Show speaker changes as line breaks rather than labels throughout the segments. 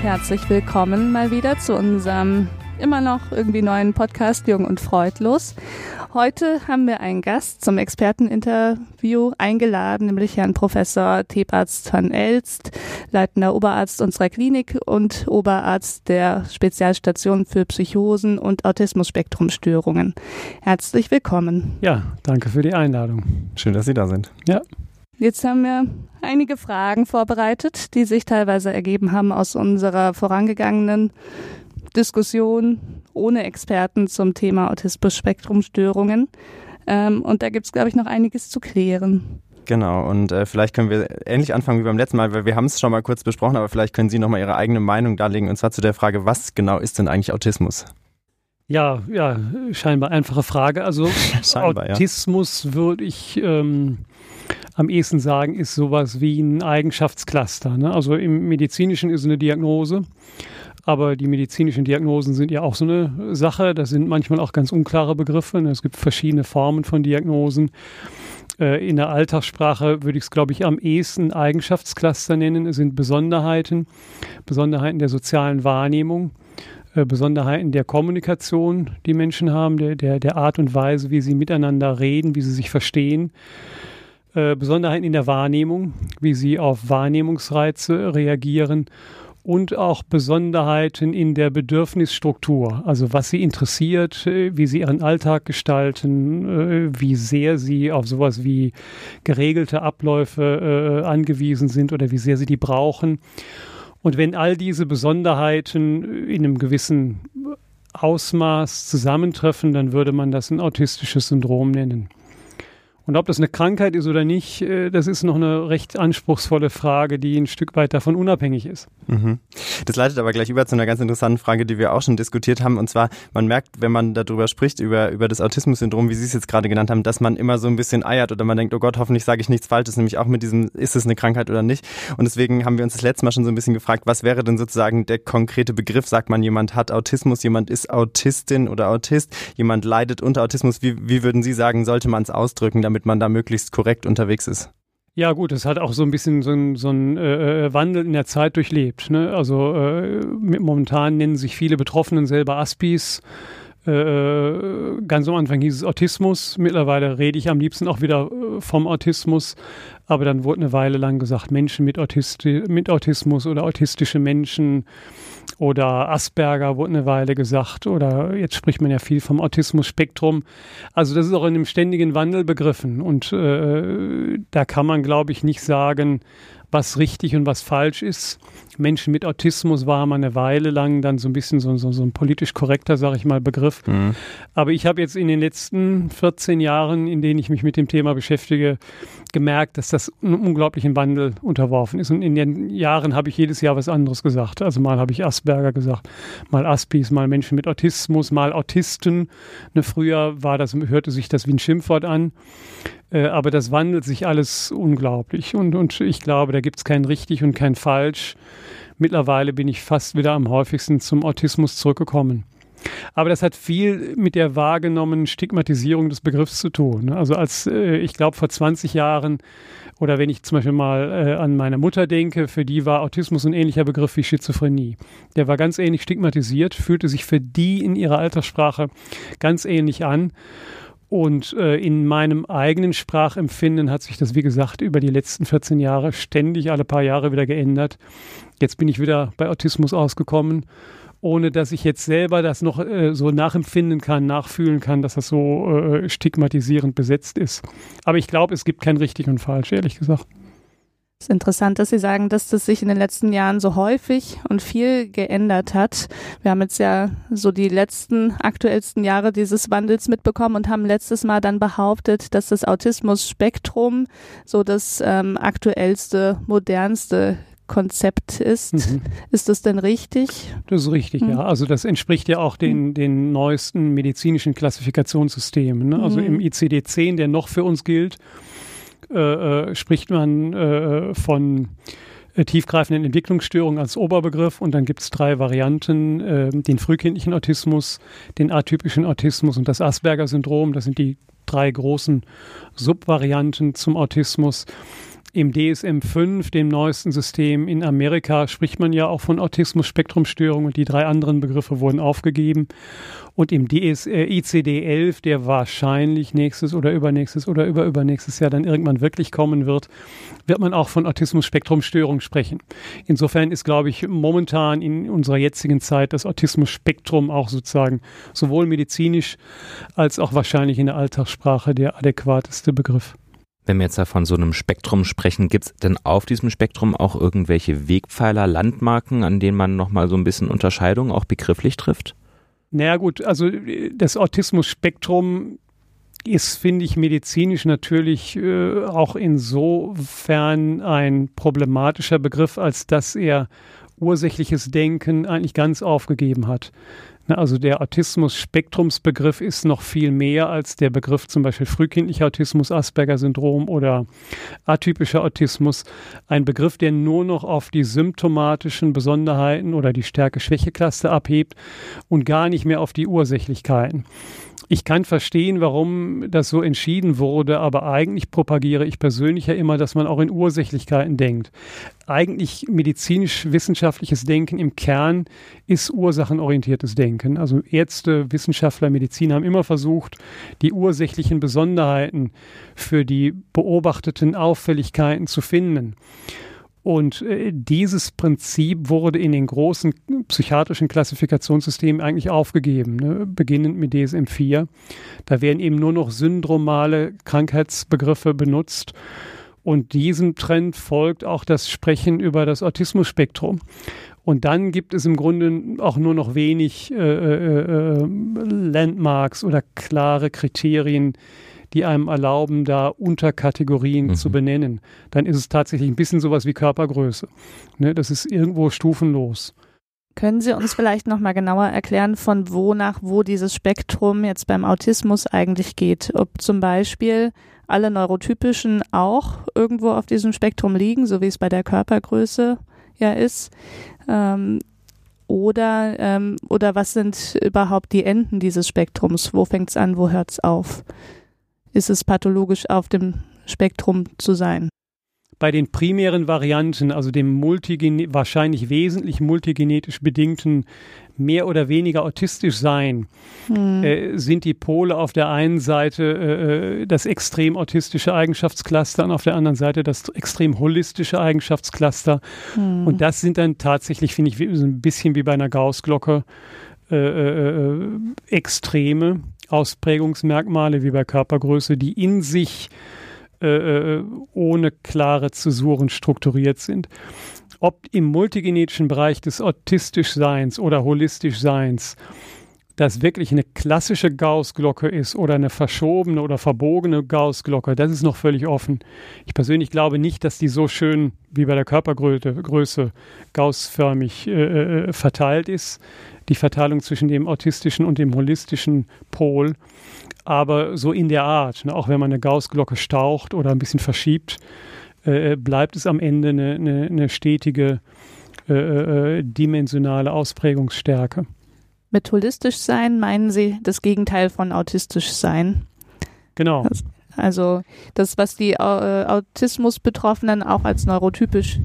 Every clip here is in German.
Und herzlich willkommen mal wieder zu unserem immer noch irgendwie neuen Podcast Jung und Freudlos. Heute haben wir einen Gast zum Experteninterview eingeladen, nämlich Herrn Professor Tebarzt van Elst, leitender Oberarzt unserer Klinik und Oberarzt der Spezialstation für Psychosen und Autismus-Spektrumstörungen. Herzlich willkommen.
Ja, danke für die Einladung.
Schön, dass Sie da sind.
Ja.
Jetzt haben wir einige Fragen vorbereitet, die sich teilweise ergeben haben aus unserer vorangegangenen Diskussion ohne Experten zum Thema Autismus-Spektrumstörungen. Ähm, und da gibt es, glaube ich, noch einiges zu klären.
Genau, und äh, vielleicht können wir ähnlich anfangen wie beim letzten Mal, weil wir haben es schon mal kurz besprochen, aber vielleicht können Sie nochmal Ihre eigene Meinung darlegen, und zwar zu der Frage, was genau ist denn eigentlich Autismus?
Ja, ja, scheinbar einfache Frage. Also scheinbar, Autismus ja. würde ich ähm, am ehesten sagen, ist sowas wie ein Eigenschaftscluster. Ne? Also im Medizinischen ist eine Diagnose aber die medizinischen Diagnosen sind ja auch so eine Sache. Das sind manchmal auch ganz unklare Begriffe. Es gibt verschiedene Formen von Diagnosen. Äh, in der Alltagssprache würde ich es, glaube ich, am ehesten Eigenschaftscluster nennen. Es sind Besonderheiten, Besonderheiten der sozialen Wahrnehmung, äh, Besonderheiten der Kommunikation, die Menschen haben, der, der, der Art und Weise, wie sie miteinander reden, wie sie sich verstehen. Äh, Besonderheiten in der Wahrnehmung, wie sie auf Wahrnehmungsreize reagieren und auch Besonderheiten in der Bedürfnisstruktur, also was sie interessiert, äh, wie sie ihren Alltag gestalten, äh, wie sehr sie auf sowas wie geregelte Abläufe angewiesen sind oder wie sehr sie die brauchen. Und wenn all diese Besonderheiten in einem gewissen Ausmaß zusammentreffen, dann würde man das ein autistisches Syndrom nennen. Und ob das eine Krankheit ist oder nicht, äh, das ist noch eine recht anspruchsvolle Frage, die ein Stück weit davon unabhängig ist.
Mhm. Das leitet aber gleich über zu einer ganz interessanten Frage, die wir auch schon diskutiert haben. Und zwar, man merkt, wenn man darüber spricht, über, über das Autismus-Syndrom, wie Sie es jetzt gerade genannt haben, dass man immer so ein bisschen eiert oder man denkt, oh Gott, hoffentlich sage ich nichts Falsches, nämlich auch mit diesem, ist es eine Krankheit oder nicht. Und deswegen haben wir uns das letzte Mal schon so ein bisschen gefragt, was wäre denn sozusagen der konkrete Begriff? Sagt man, jemand hat Autismus, jemand ist Autistin oder Autist, jemand leidet unter Autismus. Wie, wie würden Sie sagen, sollte man es ausdrücken, damit man da möglichst korrekt unterwegs ist.
Ja gut, es hat auch so ein bisschen so ein, so ein äh, äh, Wandel in der Zeit durchlebt. Ne? Also äh, momentan nennen sich viele Betroffenen selber Aspis. Äh, äh, ganz am Anfang hieß es Autismus. Mittlerweile rede ich am liebsten auch wieder äh, vom Autismus. Aber dann wurde eine Weile lang gesagt, Menschen mit, Autisti mit Autismus oder autistische Menschen oder Asperger wurde eine Weile gesagt oder jetzt spricht man ja viel vom Autismus-Spektrum. Also das ist auch in einem ständigen Wandel begriffen und äh, da kann man, glaube ich, nicht sagen, was richtig und was falsch ist. Menschen mit Autismus war mal eine Weile lang dann so ein bisschen so, so, so ein politisch korrekter, sage ich mal, Begriff. Mhm. Aber ich habe jetzt in den letzten 14 Jahren, in denen ich mich mit dem Thema beschäftige, gemerkt, dass das einem unglaublichen Wandel unterworfen ist. Und in den Jahren habe ich jedes Jahr was anderes gesagt. Also mal habe ich Asperger gesagt, mal Aspis, mal Menschen mit Autismus, mal Autisten. Ne, früher war das, hörte sich das wie ein Schimpfwort an. Äh, aber das wandelt sich alles unglaublich. Und, und ich glaube, da gibt es kein richtig und kein falsch. Mittlerweile bin ich fast wieder am häufigsten zum Autismus zurückgekommen. Aber das hat viel mit der wahrgenommenen Stigmatisierung des Begriffs zu tun. Also als äh, ich glaube vor 20 Jahren oder wenn ich zum Beispiel mal äh, an meine Mutter denke, für die war Autismus ein ähnlicher Begriff wie Schizophrenie. Der war ganz ähnlich stigmatisiert, fühlte sich für die in ihrer Alterssprache ganz ähnlich an. Und äh, in meinem eigenen Sprachempfinden hat sich das, wie gesagt, über die letzten 14 Jahre ständig alle paar Jahre wieder geändert. Jetzt bin ich wieder bei Autismus ausgekommen, ohne dass ich jetzt selber das noch äh, so nachempfinden kann, nachfühlen kann, dass das so äh, stigmatisierend besetzt ist. Aber ich glaube, es gibt kein richtig und falsch, ehrlich gesagt.
Es ist interessant, dass Sie sagen, dass das sich in den letzten Jahren so häufig und viel geändert hat. Wir haben jetzt ja so die letzten aktuellsten Jahre dieses Wandels mitbekommen und haben letztes Mal dann behauptet, dass das Autismus-Spektrum so das ähm, aktuellste, modernste Konzept ist. Mhm. Ist das denn richtig?
Das ist richtig, mhm. ja. Also das entspricht ja auch den, mhm. den neuesten medizinischen Klassifikationssystemen. Ne? Also mhm. im ICD-10, der noch für uns gilt, äh, äh, spricht man äh, von äh, tiefgreifenden Entwicklungsstörungen als Oberbegriff und dann gibt es drei Varianten, äh, den frühkindlichen Autismus, den atypischen Autismus und das Asperger-Syndrom. Das sind die drei großen Subvarianten zum Autismus. Im DSM-5, dem neuesten System in Amerika, spricht man ja auch von Autismus-Spektrumstörung und die drei anderen Begriffe wurden aufgegeben. Und im DS, äh, ICD-11, der wahrscheinlich nächstes oder übernächstes oder überübernächstes Jahr dann irgendwann wirklich kommen wird, wird man auch von Autismus-Spektrumstörung sprechen. Insofern ist, glaube ich, momentan in unserer jetzigen Zeit das Autismus-Spektrum auch sozusagen sowohl medizinisch als auch wahrscheinlich in der Alltagssprache der adäquateste Begriff.
Wenn wir jetzt von so einem Spektrum sprechen, gibt es denn auf diesem Spektrum auch irgendwelche Wegpfeiler, Landmarken, an denen man nochmal so ein bisschen Unterscheidung auch begrifflich trifft?
Naja gut, also das Autismus-Spektrum ist, finde ich, medizinisch natürlich äh, auch insofern ein problematischer Begriff, als dass er ursächliches Denken eigentlich ganz aufgegeben hat. Ne, also der Autismus-Spektrumsbegriff ist noch viel mehr als der Begriff zum Beispiel frühkindlicher Autismus, Asperger-Syndrom oder atypischer Autismus. Ein Begriff, der nur noch auf die symptomatischen Besonderheiten oder die Stärke-Schwäche-Klasse abhebt und gar nicht mehr auf die Ursächlichkeiten. Ich kann verstehen, warum das so entschieden wurde, aber eigentlich propagiere ich persönlich ja immer, dass man auch in Ursächlichkeiten denkt. Eigentlich medizinisch-wissenschaftliches Denken im Kern ist ursachenorientiertes Denken. Also Ärzte, Wissenschaftler, Mediziner haben immer versucht, die ursächlichen Besonderheiten für die beobachteten Auffälligkeiten zu finden. Und äh, dieses Prinzip wurde in den großen psychiatrischen Klassifikationssystemen eigentlich aufgegeben, ne? beginnend mit DSM-4. Da werden eben nur noch syndromale Krankheitsbegriffe benutzt. Und diesem Trend folgt auch das Sprechen über das Autismus-Spektrum. Und dann gibt es im Grunde auch nur noch wenig äh, äh, äh Landmarks oder klare Kriterien, die einem erlauben, da Unterkategorien mhm. zu benennen. Dann ist es tatsächlich ein bisschen sowas wie Körpergröße. Ne, das ist irgendwo stufenlos.
Können Sie uns vielleicht noch mal genauer erklären, von wo nach wo dieses Spektrum jetzt beim Autismus eigentlich geht? Ob zum Beispiel alle Neurotypischen auch irgendwo auf diesem Spektrum liegen, so wie es bei der Körpergröße ja ist? Ähm, oder, ähm, oder was sind überhaupt die Enden dieses Spektrums? Wo fängt es an, wo hört es auf? Ist es pathologisch auf dem Spektrum zu sein.
Bei den primären Varianten, also dem wahrscheinlich wesentlich multigenetisch bedingten mehr oder weniger autistisch sein, hm. äh, sind die Pole auf der einen Seite äh, das extrem autistische Eigenschaftscluster und auf der anderen Seite das extrem holistische Eigenschaftscluster. Hm. Und das sind dann tatsächlich, finde ich, so ein bisschen wie bei einer Gaußglocke äh, äh, äh Extreme. Ausprägungsmerkmale wie bei Körpergröße, die in sich äh, äh, ohne klare Zäsuren strukturiert sind. Ob im multigenetischen Bereich des autistisch Seins oder holistisch Seins das wirklich eine klassische Gaußglocke ist oder eine verschobene oder verbogene Gaußglocke, das ist noch völlig offen. Ich persönlich glaube nicht, dass die so schön wie bei der Körpergröße Größe gaußförmig äh, äh verteilt ist die Verteilung zwischen dem autistischen und dem holistischen Pol. Aber so in der Art, ne, auch wenn man eine Gaußglocke staucht oder ein bisschen verschiebt, äh, bleibt es am Ende eine, eine, eine stetige äh, äh, dimensionale Ausprägungsstärke.
Mit holistisch sein meinen Sie das Gegenteil von autistisch sein?
Genau.
Also das, was die äh, Autismus-Betroffenen auch als neurotypisch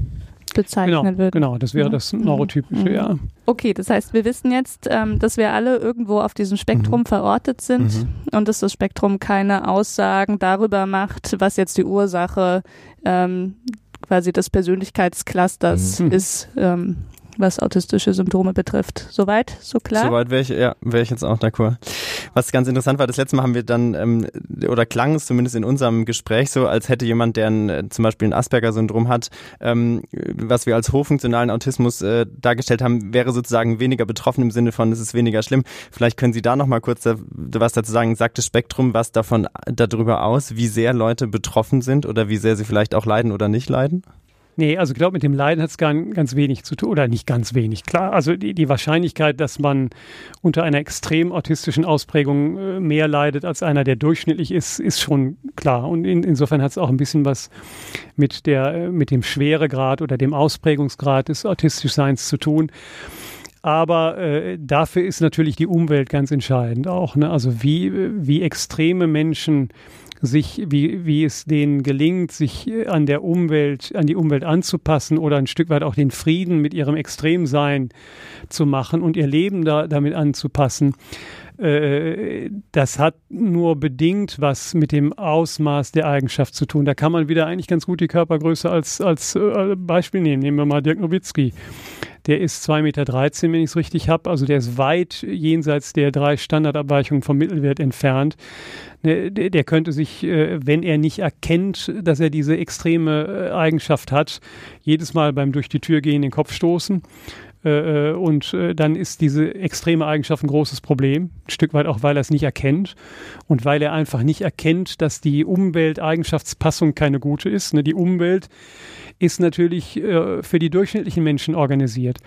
bezeichnen
genau,
würden.
Genau, das wäre das mhm. Neurotypische, mhm. ja.
Okay, das heißt, wir wissen jetzt, ähm, dass wir alle irgendwo auf diesem Spektrum mhm. verortet sind mhm. und dass das Spektrum keine Aussagen darüber macht, was jetzt die Ursache ähm, quasi des Persönlichkeitsclusters mhm. ist. Ähm, was autistische Symptome betrifft. Soweit, so klar?
Soweit wäre ich, ja, wäre ich jetzt auch d'accord. Was ganz interessant war, das letzte Mal haben wir dann, ähm, oder klang es zumindest in unserem Gespräch so, als hätte jemand, der ein, äh, zum Beispiel ein Asperger-Syndrom hat, ähm, was wir als hochfunktionalen Autismus äh, dargestellt haben, wäre sozusagen weniger betroffen im Sinne von, es ist weniger schlimm. Vielleicht können Sie da nochmal kurz da, was dazu sagen. Sagt das Spektrum was davon darüber aus, wie sehr Leute betroffen sind oder wie sehr sie vielleicht auch leiden oder nicht leiden?
Nee, also ich glaube, mit dem Leiden hat es ganz wenig zu tun, oder nicht ganz wenig. Klar, also die, die Wahrscheinlichkeit, dass man unter einer extrem autistischen Ausprägung äh, mehr leidet als einer, der durchschnittlich ist, ist schon klar. Und in, insofern hat es auch ein bisschen was mit, der, äh, mit dem Schweregrad oder dem Ausprägungsgrad des Autistischseins zu tun. Aber äh, dafür ist natürlich die Umwelt ganz entscheidend auch. Ne? Also wie, wie extreme Menschen sich, wie, wie es denen gelingt, sich an der Umwelt, an die Umwelt anzupassen oder ein Stück weit auch den Frieden mit ihrem Extremsein zu machen und ihr Leben da, damit anzupassen. Äh, das hat nur bedingt was mit dem Ausmaß der Eigenschaft zu tun. Da kann man wieder eigentlich ganz gut die Körpergröße als, als äh, Beispiel nehmen. Nehmen wir mal Dirk Nowitzki. Der ist 2,13 Meter, wenn ich es richtig habe. Also der ist weit jenseits der drei Standardabweichungen vom Mittelwert entfernt. Ne, der könnte sich, äh, wenn er nicht erkennt, dass er diese extreme Eigenschaft hat, jedes Mal beim durch die Tür gehen den Kopf stoßen. Äh, äh, und äh, dann ist diese extreme Eigenschaft ein großes Problem. Ein Stück weit auch, weil er es nicht erkennt und weil er einfach nicht erkennt, dass die Umwelteigenschaftspassung keine gute ist. Ne? Die Umwelt ist natürlich für die durchschnittlichen Menschen organisiert.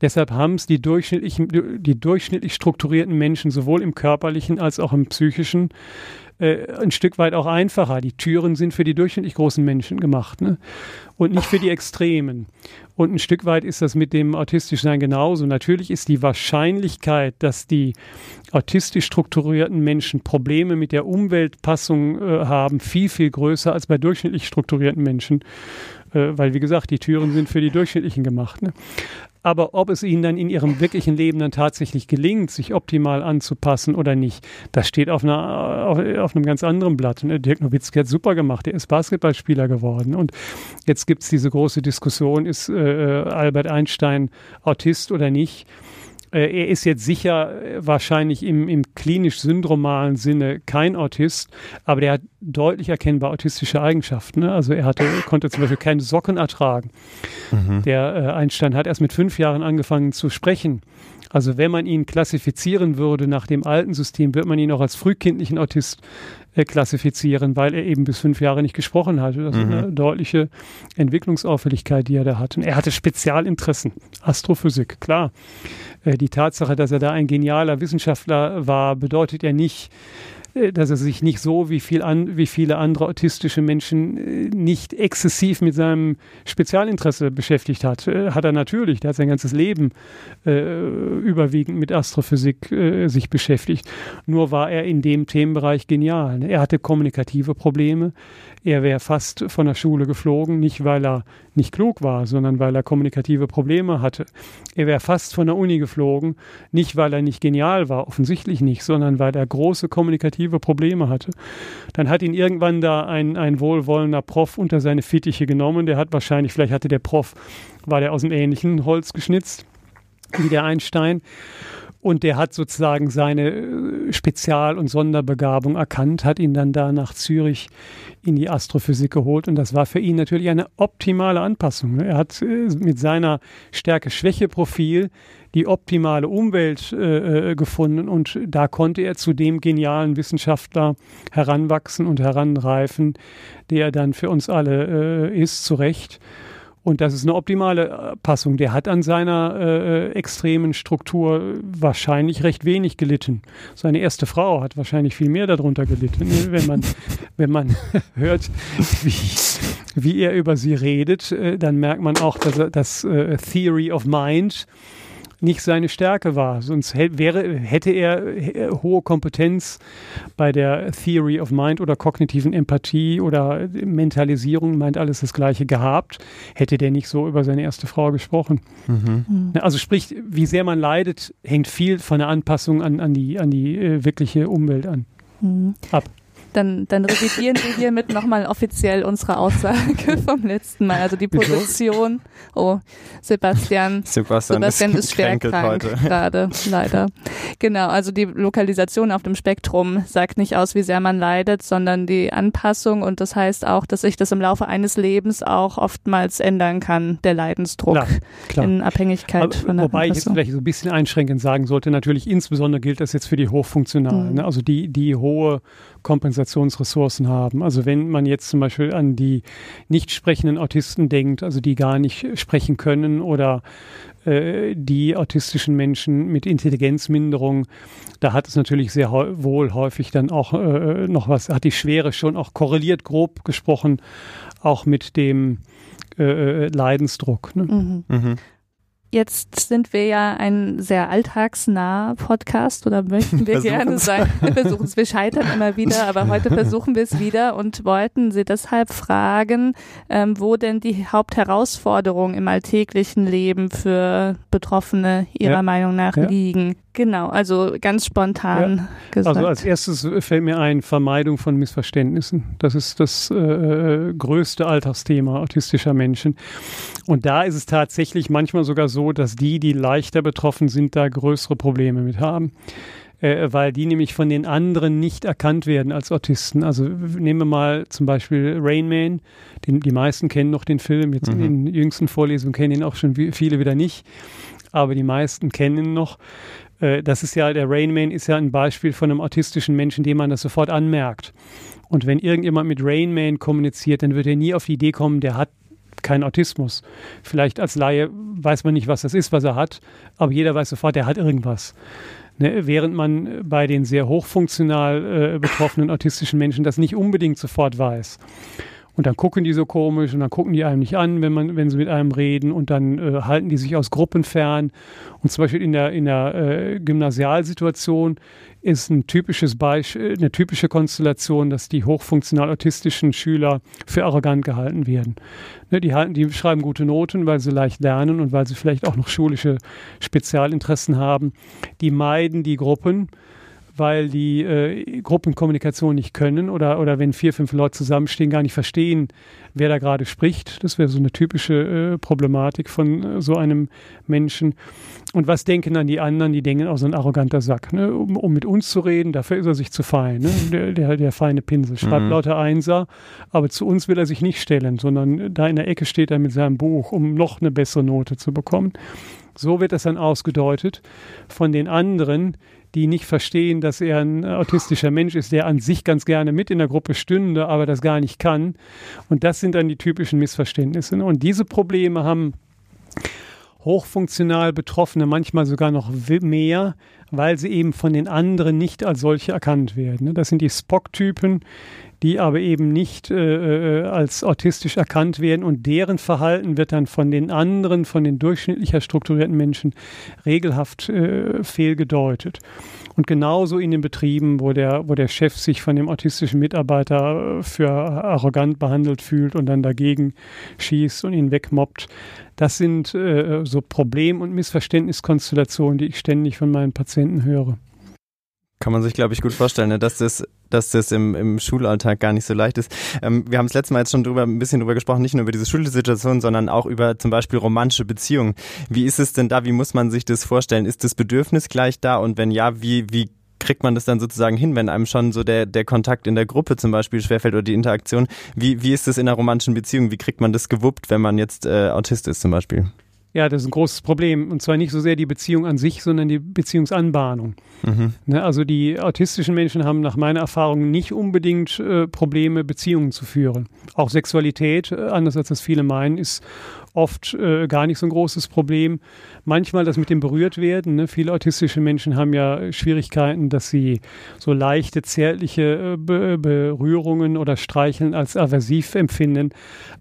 Deshalb haben es die die durchschnittlich strukturierten Menschen sowohl im körperlichen als auch im psychischen äh, ein Stück weit auch einfacher. Die Türen sind für die durchschnittlich großen Menschen gemacht ne? und nicht für die Extremen. Und ein Stück weit ist das mit dem Autistischsein genauso. Natürlich ist die Wahrscheinlichkeit, dass die autistisch strukturierten Menschen Probleme mit der Umweltpassung äh, haben, viel, viel größer als bei durchschnittlich strukturierten Menschen. Äh, weil, wie gesagt, die Türen sind für die Durchschnittlichen gemacht. Ne? Aber ob es ihnen dann in ihrem wirklichen Leben dann tatsächlich gelingt, sich optimal anzupassen oder nicht, das steht auf, einer, auf, auf einem ganz anderen Blatt. Ne? Dirk Nowitzki hat super gemacht, er ist Basketballspieler geworden. Und jetzt gibt es diese große Diskussion, ist äh, Albert Einstein Autist oder nicht? Äh, er ist jetzt sicher äh, wahrscheinlich im, im klinisch-syndromalen Sinne kein Autist, aber der hat deutlich erkennbar autistische Eigenschaften. Ne? Also er hatte, konnte zum Beispiel keine Socken ertragen. Mhm. Der äh, Einstein hat erst mit fünf Jahren angefangen zu sprechen. Also wenn man ihn klassifizieren würde nach dem alten System, wird man ihn auch als frühkindlichen Autist äh, klassifizieren, weil er eben bis fünf Jahre nicht gesprochen hatte. Das mhm. ist eine deutliche Entwicklungsauffälligkeit, die er da hatte. Und er hatte Spezialinteressen, Astrophysik, klar. Äh, die Tatsache, dass er da ein genialer Wissenschaftler war, bedeutet ja nicht, dass er sich nicht so wie, viel an, wie viele andere autistische Menschen äh, nicht exzessiv mit seinem Spezialinteresse beschäftigt hat. Äh, hat er natürlich, der hat sein ganzes Leben äh, überwiegend mit Astrophysik äh, sich beschäftigt. Nur war er in dem Themenbereich genial. Er hatte kommunikative Probleme. Er wäre fast von der Schule geflogen, nicht weil er nicht klug war, sondern weil er kommunikative Probleme hatte. Er wäre fast von der Uni geflogen, nicht weil er nicht genial war, offensichtlich nicht, sondern weil er große kommunikative Probleme hatte. Dann hat ihn irgendwann da ein, ein wohlwollender Prof unter seine Fittiche genommen. Der hat wahrscheinlich, vielleicht hatte der Prof, war der aus dem ähnlichen Holz geschnitzt wie der Einstein und der hat sozusagen seine äh, Spezial- und Sonderbegabung erkannt, hat ihn dann da nach Zürich in die Astrophysik geholt. Und das war für ihn natürlich eine optimale Anpassung. Ne? Er hat äh, mit seiner Stärke-Schwäche-Profil die optimale Umwelt äh, äh, gefunden und da konnte er zu dem genialen Wissenschaftler heranwachsen und heranreifen, der er dann für uns alle äh, ist, zu Recht. Und das ist eine optimale äh, Passung. Der hat an seiner äh, äh, extremen Struktur wahrscheinlich recht wenig gelitten. Seine erste Frau hat wahrscheinlich viel mehr darunter gelitten, wenn man, wenn man hört, wie, wie er über sie redet, äh, dann merkt man auch, dass er das äh, Theory of Mind nicht seine Stärke war. Sonst wäre, hätte er äh, hohe Kompetenz bei der Theory of Mind oder kognitiven Empathie oder Mentalisierung, meint alles das Gleiche gehabt, hätte der nicht so über seine erste Frau gesprochen. Mhm. mhm. Also sprich, wie sehr man leidet, hängt viel von der Anpassung an, an die, an die äh, wirkliche Umwelt an. Mhm. Ab
dann, dann revidieren wir hiermit nochmal offiziell unsere Aussage vom letzten Mal. Also die Position. Oh, Sebastian.
Sebastian, Sebastian ist, ist schwer krank
gerade, leider. Genau, also die Lokalisation auf dem Spektrum sagt nicht aus, wie sehr man leidet, sondern die Anpassung und das heißt auch, dass sich das im Laufe eines Lebens auch oftmals ändern kann, der Leidensdruck klar, klar. in Abhängigkeit Aber, von der
Wobei
Anpassung.
ich jetzt vielleicht so ein bisschen einschränkend sagen sollte, natürlich insbesondere gilt das jetzt für die Hochfunktionalen, mhm. ne? also die, die hohe Kompensationsressourcen haben. Also wenn man jetzt zum Beispiel an die nicht sprechenden Autisten denkt, also die gar nicht sprechen können oder äh, die autistischen Menschen mit Intelligenzminderung, da hat es natürlich sehr wohl häufig dann auch äh, noch was, hat die Schwere schon auch korreliert, grob gesprochen, auch mit dem äh, äh Leidensdruck. Ne? Mhm. Mhm.
Jetzt sind wir ja ein sehr alltagsnah Podcast oder möchten wir gerne sein. Wir versuchen es, wir scheitern immer wieder, aber heute versuchen wir es wieder und wollten Sie deshalb fragen, ähm, wo denn die Hauptherausforderungen im alltäglichen Leben für Betroffene Ihrer ja. Meinung nach ja. liegen. Genau, also ganz spontan ja. gesagt.
Also als erstes fällt mir ein, Vermeidung von Missverständnissen. Das ist das äh, größte Alltagsthema autistischer Menschen. Und da ist es tatsächlich manchmal sogar so, dass die, die leichter betroffen sind, da größere Probleme mit haben. Äh, weil die nämlich von den anderen nicht erkannt werden als Autisten. Also nehmen wir mal zum Beispiel Rain Man, den die meisten kennen noch den Film, jetzt mhm. in den jüngsten Vorlesungen kennen ihn auch schon viele wieder nicht, aber die meisten kennen ihn noch. Äh, das ist ja, der Rainman ist ja ein Beispiel von einem autistischen Menschen, dem man das sofort anmerkt. Und wenn irgendjemand mit Rainman kommuniziert, dann wird er nie auf die Idee kommen, der hat keinen Autismus. Vielleicht als Laie weiß man nicht, was das ist, was er hat, aber jeder weiß sofort, er hat irgendwas. Ne, während man bei den sehr hochfunktional äh, betroffenen autistischen Menschen das nicht unbedingt sofort weiß. Und dann gucken die so komisch und dann gucken die einem nicht an, wenn man, wenn sie mit einem reden und dann äh, halten die sich aus Gruppen fern. Und zum Beispiel in der, in der äh, Gymnasialsituation ist ein typisches Beispiel, eine typische Konstellation, dass die hochfunktional autistischen Schüler für arrogant gehalten werden. Ne, die, halten, die schreiben gute Noten, weil sie leicht lernen und weil sie vielleicht auch noch schulische Spezialinteressen haben. Die meiden die Gruppen weil die äh, Gruppenkommunikation nicht können oder, oder wenn vier, fünf Leute zusammenstehen, gar nicht verstehen, wer da gerade spricht. Das wäre so eine typische äh, Problematik von äh, so einem Menschen. Und was denken dann die anderen? Die denken auch so ein arroganter Sack. Ne? Um, um, mit uns zu reden, dafür ist er sich zu fein. Ne? Der, der, der, feine Pinsel. Schreibt mhm. lauter Einser, aber zu uns will er sich nicht stellen, sondern da in der Ecke steht er mit seinem Buch, um noch eine bessere Note zu bekommen. So wird das dann ausgedeutet von den anderen, die nicht verstehen, dass er ein autistischer Mensch ist, der an sich ganz gerne mit in der Gruppe stünde, aber das gar nicht kann. Und das sind dann die typischen Missverständnisse. Und diese Probleme haben hochfunktional Betroffene manchmal sogar noch mehr, weil sie eben von den anderen nicht als solche erkannt werden. Das sind die Spock-Typen, die aber eben nicht äh, äh, als autistisch erkannt werden und deren Verhalten wird dann von den anderen, von den durchschnittlicher strukturierten Menschen regelhaft äh, fehlgedeutet. Und genauso in den Betrieben, wo der, wo der Chef sich von dem autistischen Mitarbeiter äh, für arrogant behandelt fühlt und dann dagegen schießt und ihn wegmobbt. Das sind äh, so Problem- und Missverständniskonstellationen, die ich ständig von meinen Patienten höre.
Kann man sich, glaube ich, gut vorstellen, ne? dass das, dass das im, im Schulalltag gar nicht so leicht ist. Ähm, wir haben das letzte Mal jetzt schon drüber, ein bisschen drüber gesprochen, nicht nur über diese Schulsituation, sondern auch über zum Beispiel romantische Beziehungen. Wie ist es denn da? Wie muss man sich das vorstellen? Ist das Bedürfnis gleich da? Und wenn ja, wie, wie kriegt man das dann sozusagen hin, wenn einem schon so der, der Kontakt in der Gruppe zum Beispiel schwerfällt oder die Interaktion? Wie, wie ist das in einer romantischen Beziehung? Wie kriegt man das gewuppt, wenn man jetzt äh, Autist ist zum Beispiel?
Ja, das ist ein großes Problem. Und zwar nicht so sehr die Beziehung an sich, sondern die Beziehungsanbahnung. Mhm. Ne, also die autistischen Menschen haben nach meiner Erfahrung nicht unbedingt äh, Probleme, Beziehungen zu führen. Auch Sexualität, äh, anders als das viele meinen, ist oft äh, gar nicht so ein großes Problem. Manchmal das mit dem Berührtwerden. Ne? Viele autistische Menschen haben ja Schwierigkeiten, dass sie so leichte, zärtliche äh, Be Berührungen oder Streicheln als aversiv empfinden.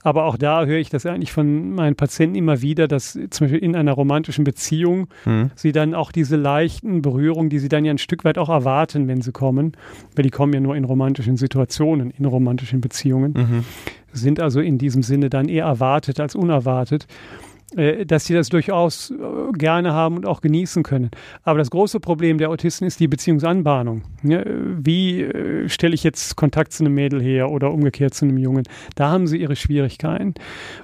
Aber auch da höre ich das eigentlich von meinen Patienten immer wieder, dass zum Beispiel in einer romantischen Beziehung mhm. sie dann auch diese leichten Berührungen, die sie dann ja ein Stück weit auch erwarten, wenn sie kommen, weil die kommen ja nur in romantischen Situationen, in romantischen Beziehungen, mhm. Sind also in diesem Sinne dann eher erwartet als unerwartet. Äh, dass sie das durchaus äh, gerne haben und auch genießen können. Aber das große Problem der Autisten ist die Beziehungsanbahnung. Wie äh, stelle ich jetzt Kontakt zu einem Mädel her oder umgekehrt zu einem Jungen? Da haben sie ihre Schwierigkeiten.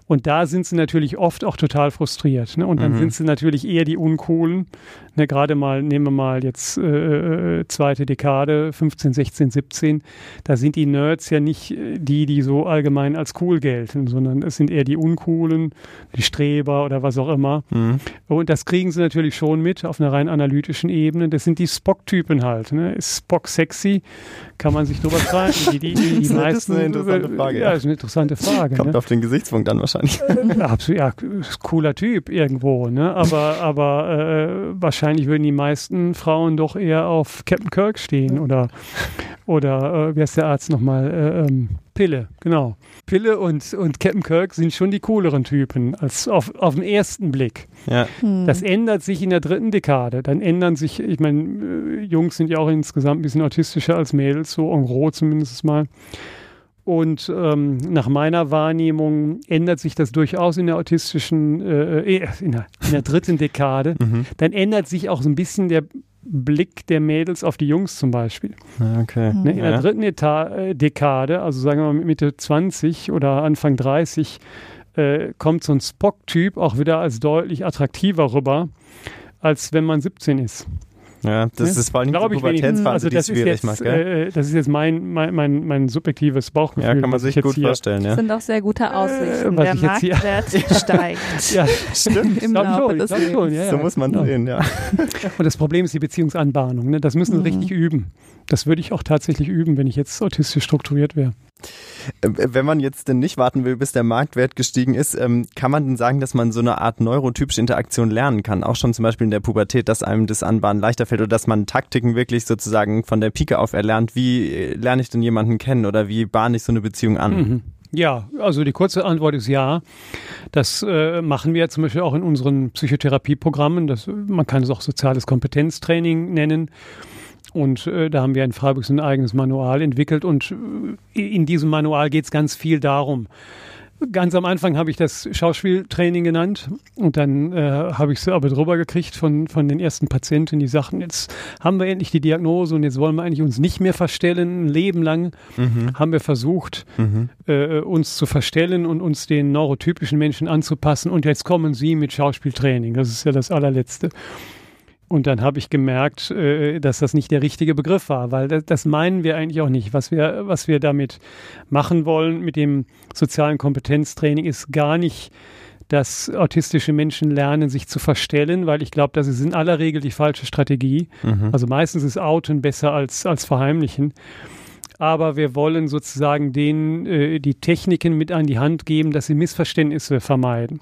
Und da sind sie natürlich oft auch total frustriert. Ne? Und dann mhm. sind sie natürlich eher die Uncoolen. Ne? Gerade mal, nehmen wir mal jetzt äh, zweite Dekade, 15, 16, 17. Da sind die Nerds ja nicht die, die so allgemein als cool gelten, sondern es sind eher die Uncoolen, die Streber, Streber oder was auch immer. Mhm. Und das kriegen sie natürlich schon mit auf einer rein analytischen Ebene. Das sind die Spock-Typen halt. Ne? Ist Spock sexy? Kann man sich drüber fragen. Die, die, die, die
das ist eine interessante Frage.
Ja, ist eine interessante Frage.
Kommt ne? auf den Gesichtspunkt dann wahrscheinlich.
Absolut, ja, cooler Typ irgendwo. Ne? Aber, aber äh, wahrscheinlich würden die meisten Frauen doch eher auf Captain Kirk stehen oder, oder äh, wie heißt der Arzt nochmal? Äh, ähm, Pille, genau. Pille und, und Captain Kirk sind schon die cooleren Typen als auf, auf den ersten Blick.
Ja.
Hm.
Das ändert sich in der dritten Dekade. Dann ändern sich, ich meine, äh, Jungs sind ja auch insgesamt ein bisschen autistischer als Mädels, so en gros zumindest mal. Und ähm, nach meiner Wahrnehmung ändert sich das durchaus in der autistischen, äh, äh, in, der, in der dritten Dekade.
Mhm.
Dann ändert sich auch so ein bisschen der Blick der Mädels auf die Jungs zum Beispiel.
Ah, Okay.
Ne, in der dritten Eta äh, Dekade, also sagen wir mal mit Mitte 20 oder Anfang 30, äh, kommt so ein Spock-Typ auch wieder als deutlich attraktiver rüber, als wenn man 17 ist.
Ja, das ist vor allem die
Glaube.
Pubertätsphase,
Also
die
das
es
ist
schwierig
jetzt,
macht, gell?
äh, das ist jetzt mein, mein, mein, mein subjektives Bauchgefühl.
Ja, kann man sich gut
hier,
vorstellen, ja.
sind auch sehr gute Aussichten.
was
Der Marktwert steigt
Ja,
Stimmt.
im Laufe
schon,
des
schon, ja,
So muss man
genau.
sehen, ja.
Und das Problem ist die Beziehungsanbahnung. Ne? Das müssen sie
Mhm.
richtig üben. Das würde ich auch tatsächlich üben, wenn ich jetzt autistisch strukturiert wäre.
Äh, Wenn man jetzt denn nicht warten will, bis der Marktwert gestiegen ist, ähm, kann man denn sagen, dass man so eine Art neurotypische Interaktion lernen kann? Auch schon zum Beispiel in der Pubertät, dass einem das Anbahnen leichter fällt oder dass man Taktiken wirklich sozusagen von der Pike auf erlernt. Wie äh, lerne ich denn jemanden kennen oder wie bahne ich so eine Beziehung an?
Mhm. Ja, also die kurze Antwort ist ja. Das äh, machen wir zum Beispiel auch in unseren Psychotherapieprogrammen. Das, man kann es auch soziales Kompetenztraining nennen. Und äh, da haben wir in Freiburg so ein eigenes Manual entwickelt. Und äh, in diesem Manual geht es ganz viel darum. Ganz am Anfang habe ich das Schauspieltraining genannt und dann äh, habe ich es aber drüber gekriegt von, von den ersten Patienten, die sagten, jetzt haben wir endlich die Diagnose und jetzt wollen wir eigentlich uns nicht mehr verstellen. Ein Leben lang
Mhm.
haben wir versucht,
Mhm.
äh, uns zu verstellen und uns den neurotypischen Menschen anzupassen. Und jetzt kommen sie mit Schauspieltraining. Das ist ja das allerletzte. Und dann habe ich gemerkt, äh, dass das nicht der richtige Begriff war, weil das, das meinen wir eigentlich auch nicht. Was wir, was wir damit machen wollen mit dem sozialen Kompetenztraining ist gar nicht, dass autistische Menschen lernen, sich zu verstellen, weil ich glaube, das ist in aller Regel die falsche Strategie.
Mhm.
Also meistens ist Outen besser als, als Verheimlichen. Aber wir wollen sozusagen denen äh, die Techniken mit an die Hand geben, dass sie Missverständnisse vermeiden.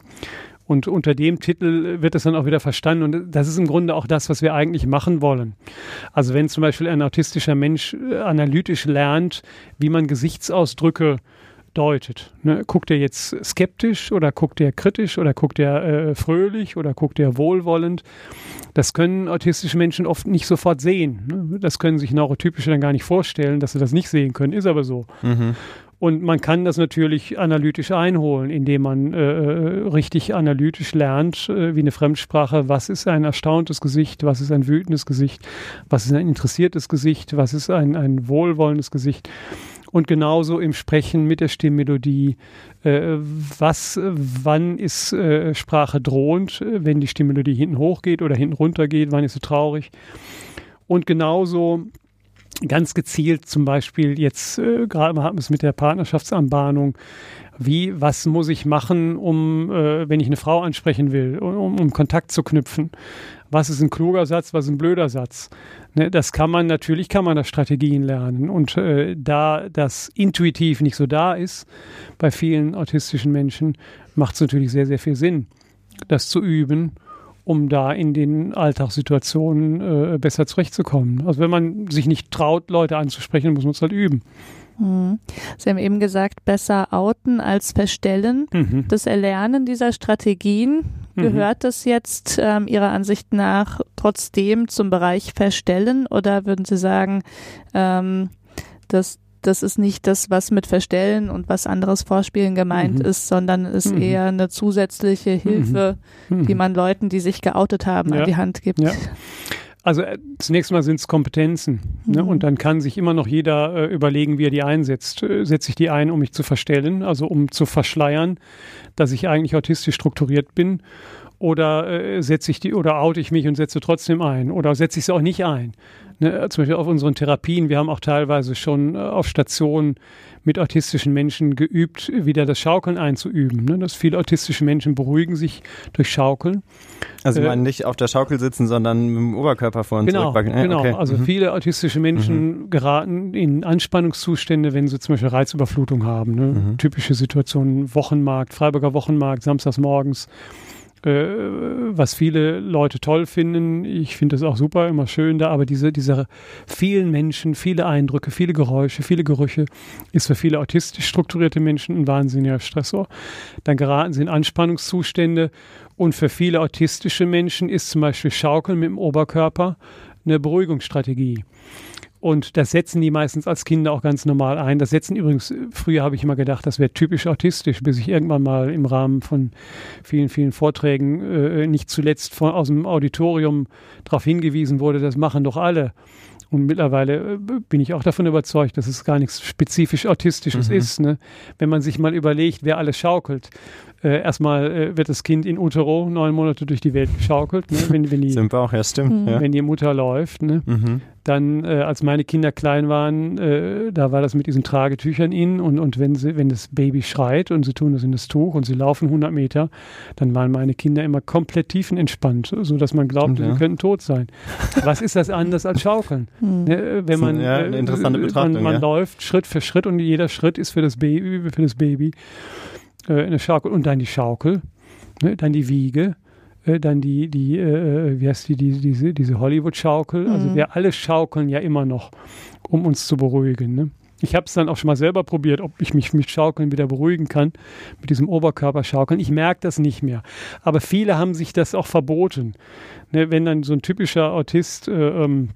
Und unter dem Titel wird es dann auch wieder verstanden. Und das ist im Grunde auch das, was wir eigentlich machen wollen. Also wenn zum Beispiel ein autistischer Mensch äh, analytisch lernt, wie man Gesichtsausdrücke deutet. Ne? Guckt er jetzt skeptisch oder guckt er kritisch oder guckt er äh, fröhlich oder guckt er wohlwollend? Das können autistische Menschen oft nicht sofort sehen. Ne? Das können sich Neurotypische dann gar nicht vorstellen, dass sie das nicht sehen können. Ist aber so.
Mhm.
Und man kann das natürlich analytisch einholen, indem man äh, äh, richtig analytisch lernt, äh, wie eine Fremdsprache, was ist ein erstauntes Gesicht, was ist ein wütendes Gesicht, was ist ein interessiertes Gesicht, was ist ein, ein wohlwollendes Gesicht. Und genauso im Sprechen mit der Stimmmelodie, äh, was, wann ist äh, Sprache drohend, wenn die Stimmmelodie hinten hochgeht oder hinten runter geht, wann ist sie traurig. Und genauso ganz gezielt zum Beispiel jetzt äh, gerade haben wir es mit der Partnerschaftsanbahnung. Wie, was muss ich machen, um, äh, wenn ich eine Frau ansprechen will, um, um Kontakt zu knüpfen? Was ist ein kluger Satz, was ist ein blöder Satz? Ne, das kann man, natürlich kann man da Strategien lernen. Und äh, da das intuitiv nicht so da ist bei vielen autistischen Menschen, macht es natürlich sehr, sehr viel Sinn, das zu üben um da in den Alltagssituationen äh, besser zurechtzukommen. Also wenn man sich nicht traut, Leute anzusprechen, muss man es halt üben.
Hm. Sie haben eben gesagt, besser outen als verstellen.
Mhm.
Das Erlernen dieser Strategien,
Mhm.
gehört das jetzt ähm, Ihrer Ansicht nach trotzdem zum Bereich Verstellen oder würden Sie sagen, ähm, dass das ist nicht das, was mit Verstellen und was anderes Vorspielen gemeint
Mhm.
ist, sondern ist
Mhm.
eher eine zusätzliche Hilfe,
Mhm.
die man Leuten, die sich geoutet haben,
Ja.
an die Hand gibt.
Ja. Also äh, zunächst mal sind es Kompetenzen. Ne?
Mhm.
Und dann kann sich immer noch jeder äh, überlegen, wie er die einsetzt. Äh, setze ich die ein, um mich zu verstellen, also um zu verschleiern, dass ich eigentlich autistisch strukturiert bin? Oder äh, setze ich die oder oute ich mich und setze trotzdem ein? Oder setze ich sie auch nicht ein? Ne? Zum Beispiel auf unseren Therapien, wir haben auch teilweise schon äh, auf Stationen mit autistischen Menschen geübt, wieder das Schaukeln einzuüben. Ne? Dass viele autistische Menschen beruhigen sich durch Schaukeln.
Also
Äh,
ich meine nicht auf der Schaukel sitzen, sondern mit dem Oberkörper vor und
Genau,
zurück. Ja,
genau.
okay.
Also
Mhm.
viele autistische Menschen geraten in Anspannungszustände, wenn sie zum Beispiel Reizüberflutung haben. Ne?
Mhm.
Typische Situationen, Wochenmarkt, Freiburger Wochenmarkt, samstags morgens. Äh, was viele Leute toll finden. Ich finde das auch super, immer schön da, aber diese, diese vielen Menschen, viele Eindrücke, viele Geräusche, viele Gerüche ist für viele autistisch strukturierte Menschen ein wahnsinniger Stressor. Dann geraten sie in Anspannungszustände und für viele autistische Menschen ist zum Beispiel Schaukeln mit dem Oberkörper eine Beruhigungsstrategie. Und das setzen die meistens als Kinder auch ganz normal ein. Das setzen übrigens, früher habe ich immer gedacht, das wäre typisch autistisch, bis ich irgendwann mal im Rahmen von vielen, vielen Vorträgen äh, nicht zuletzt von, aus dem Auditorium darauf hingewiesen wurde, das machen doch alle. Und mittlerweile äh, bin ich auch davon überzeugt, dass es gar nichts spezifisch Autistisches mhm. ist. Ne? Wenn man sich mal überlegt, wer alles schaukelt äh, erstmal äh, wird das Kind in Utero neun Monate durch die Welt geschaukelt. Ne? Wenn, wenn die,
Sind wir auch, ja, stimmt.
Mhm. Ja. Wenn die Mutter läuft. Ne? Mhm. Dann, äh, als meine Kinder klein waren, äh, da war das mit diesen Tragetüchern in und, und wenn, sie, wenn das Baby schreit und sie tun das in das Tuch und sie laufen 100 Meter, dann waren meine Kinder immer komplett tiefenentspannt, sodass man glaubt, ja. sie könnten tot sein. Was ist das anders als Schaukeln? Mhm. Ne? Wenn man,
ja, eine interessante äh, Betrachtung,
man, man
ja.
läuft Schritt für Schritt und jeder Schritt ist für das Baby, für das Baby äh, eine Schaukel und dann die Schaukel, ne, dann die Wiege, äh, dann die, die äh, wie heißt die, die diese, diese Hollywood-Schaukel. Also mhm. Also wir alle schaukeln ja immer noch, um uns zu beruhigen. Ne? Ich habe es dann auch schon mal selber probiert, ob ich mich mit Schaukeln wieder beruhigen kann, mit diesem Oberkörperschaukeln. Ich merke das nicht mehr. Aber viele haben sich das auch verboten. Ne, wenn dann so ein typischer Autist äh, ähm,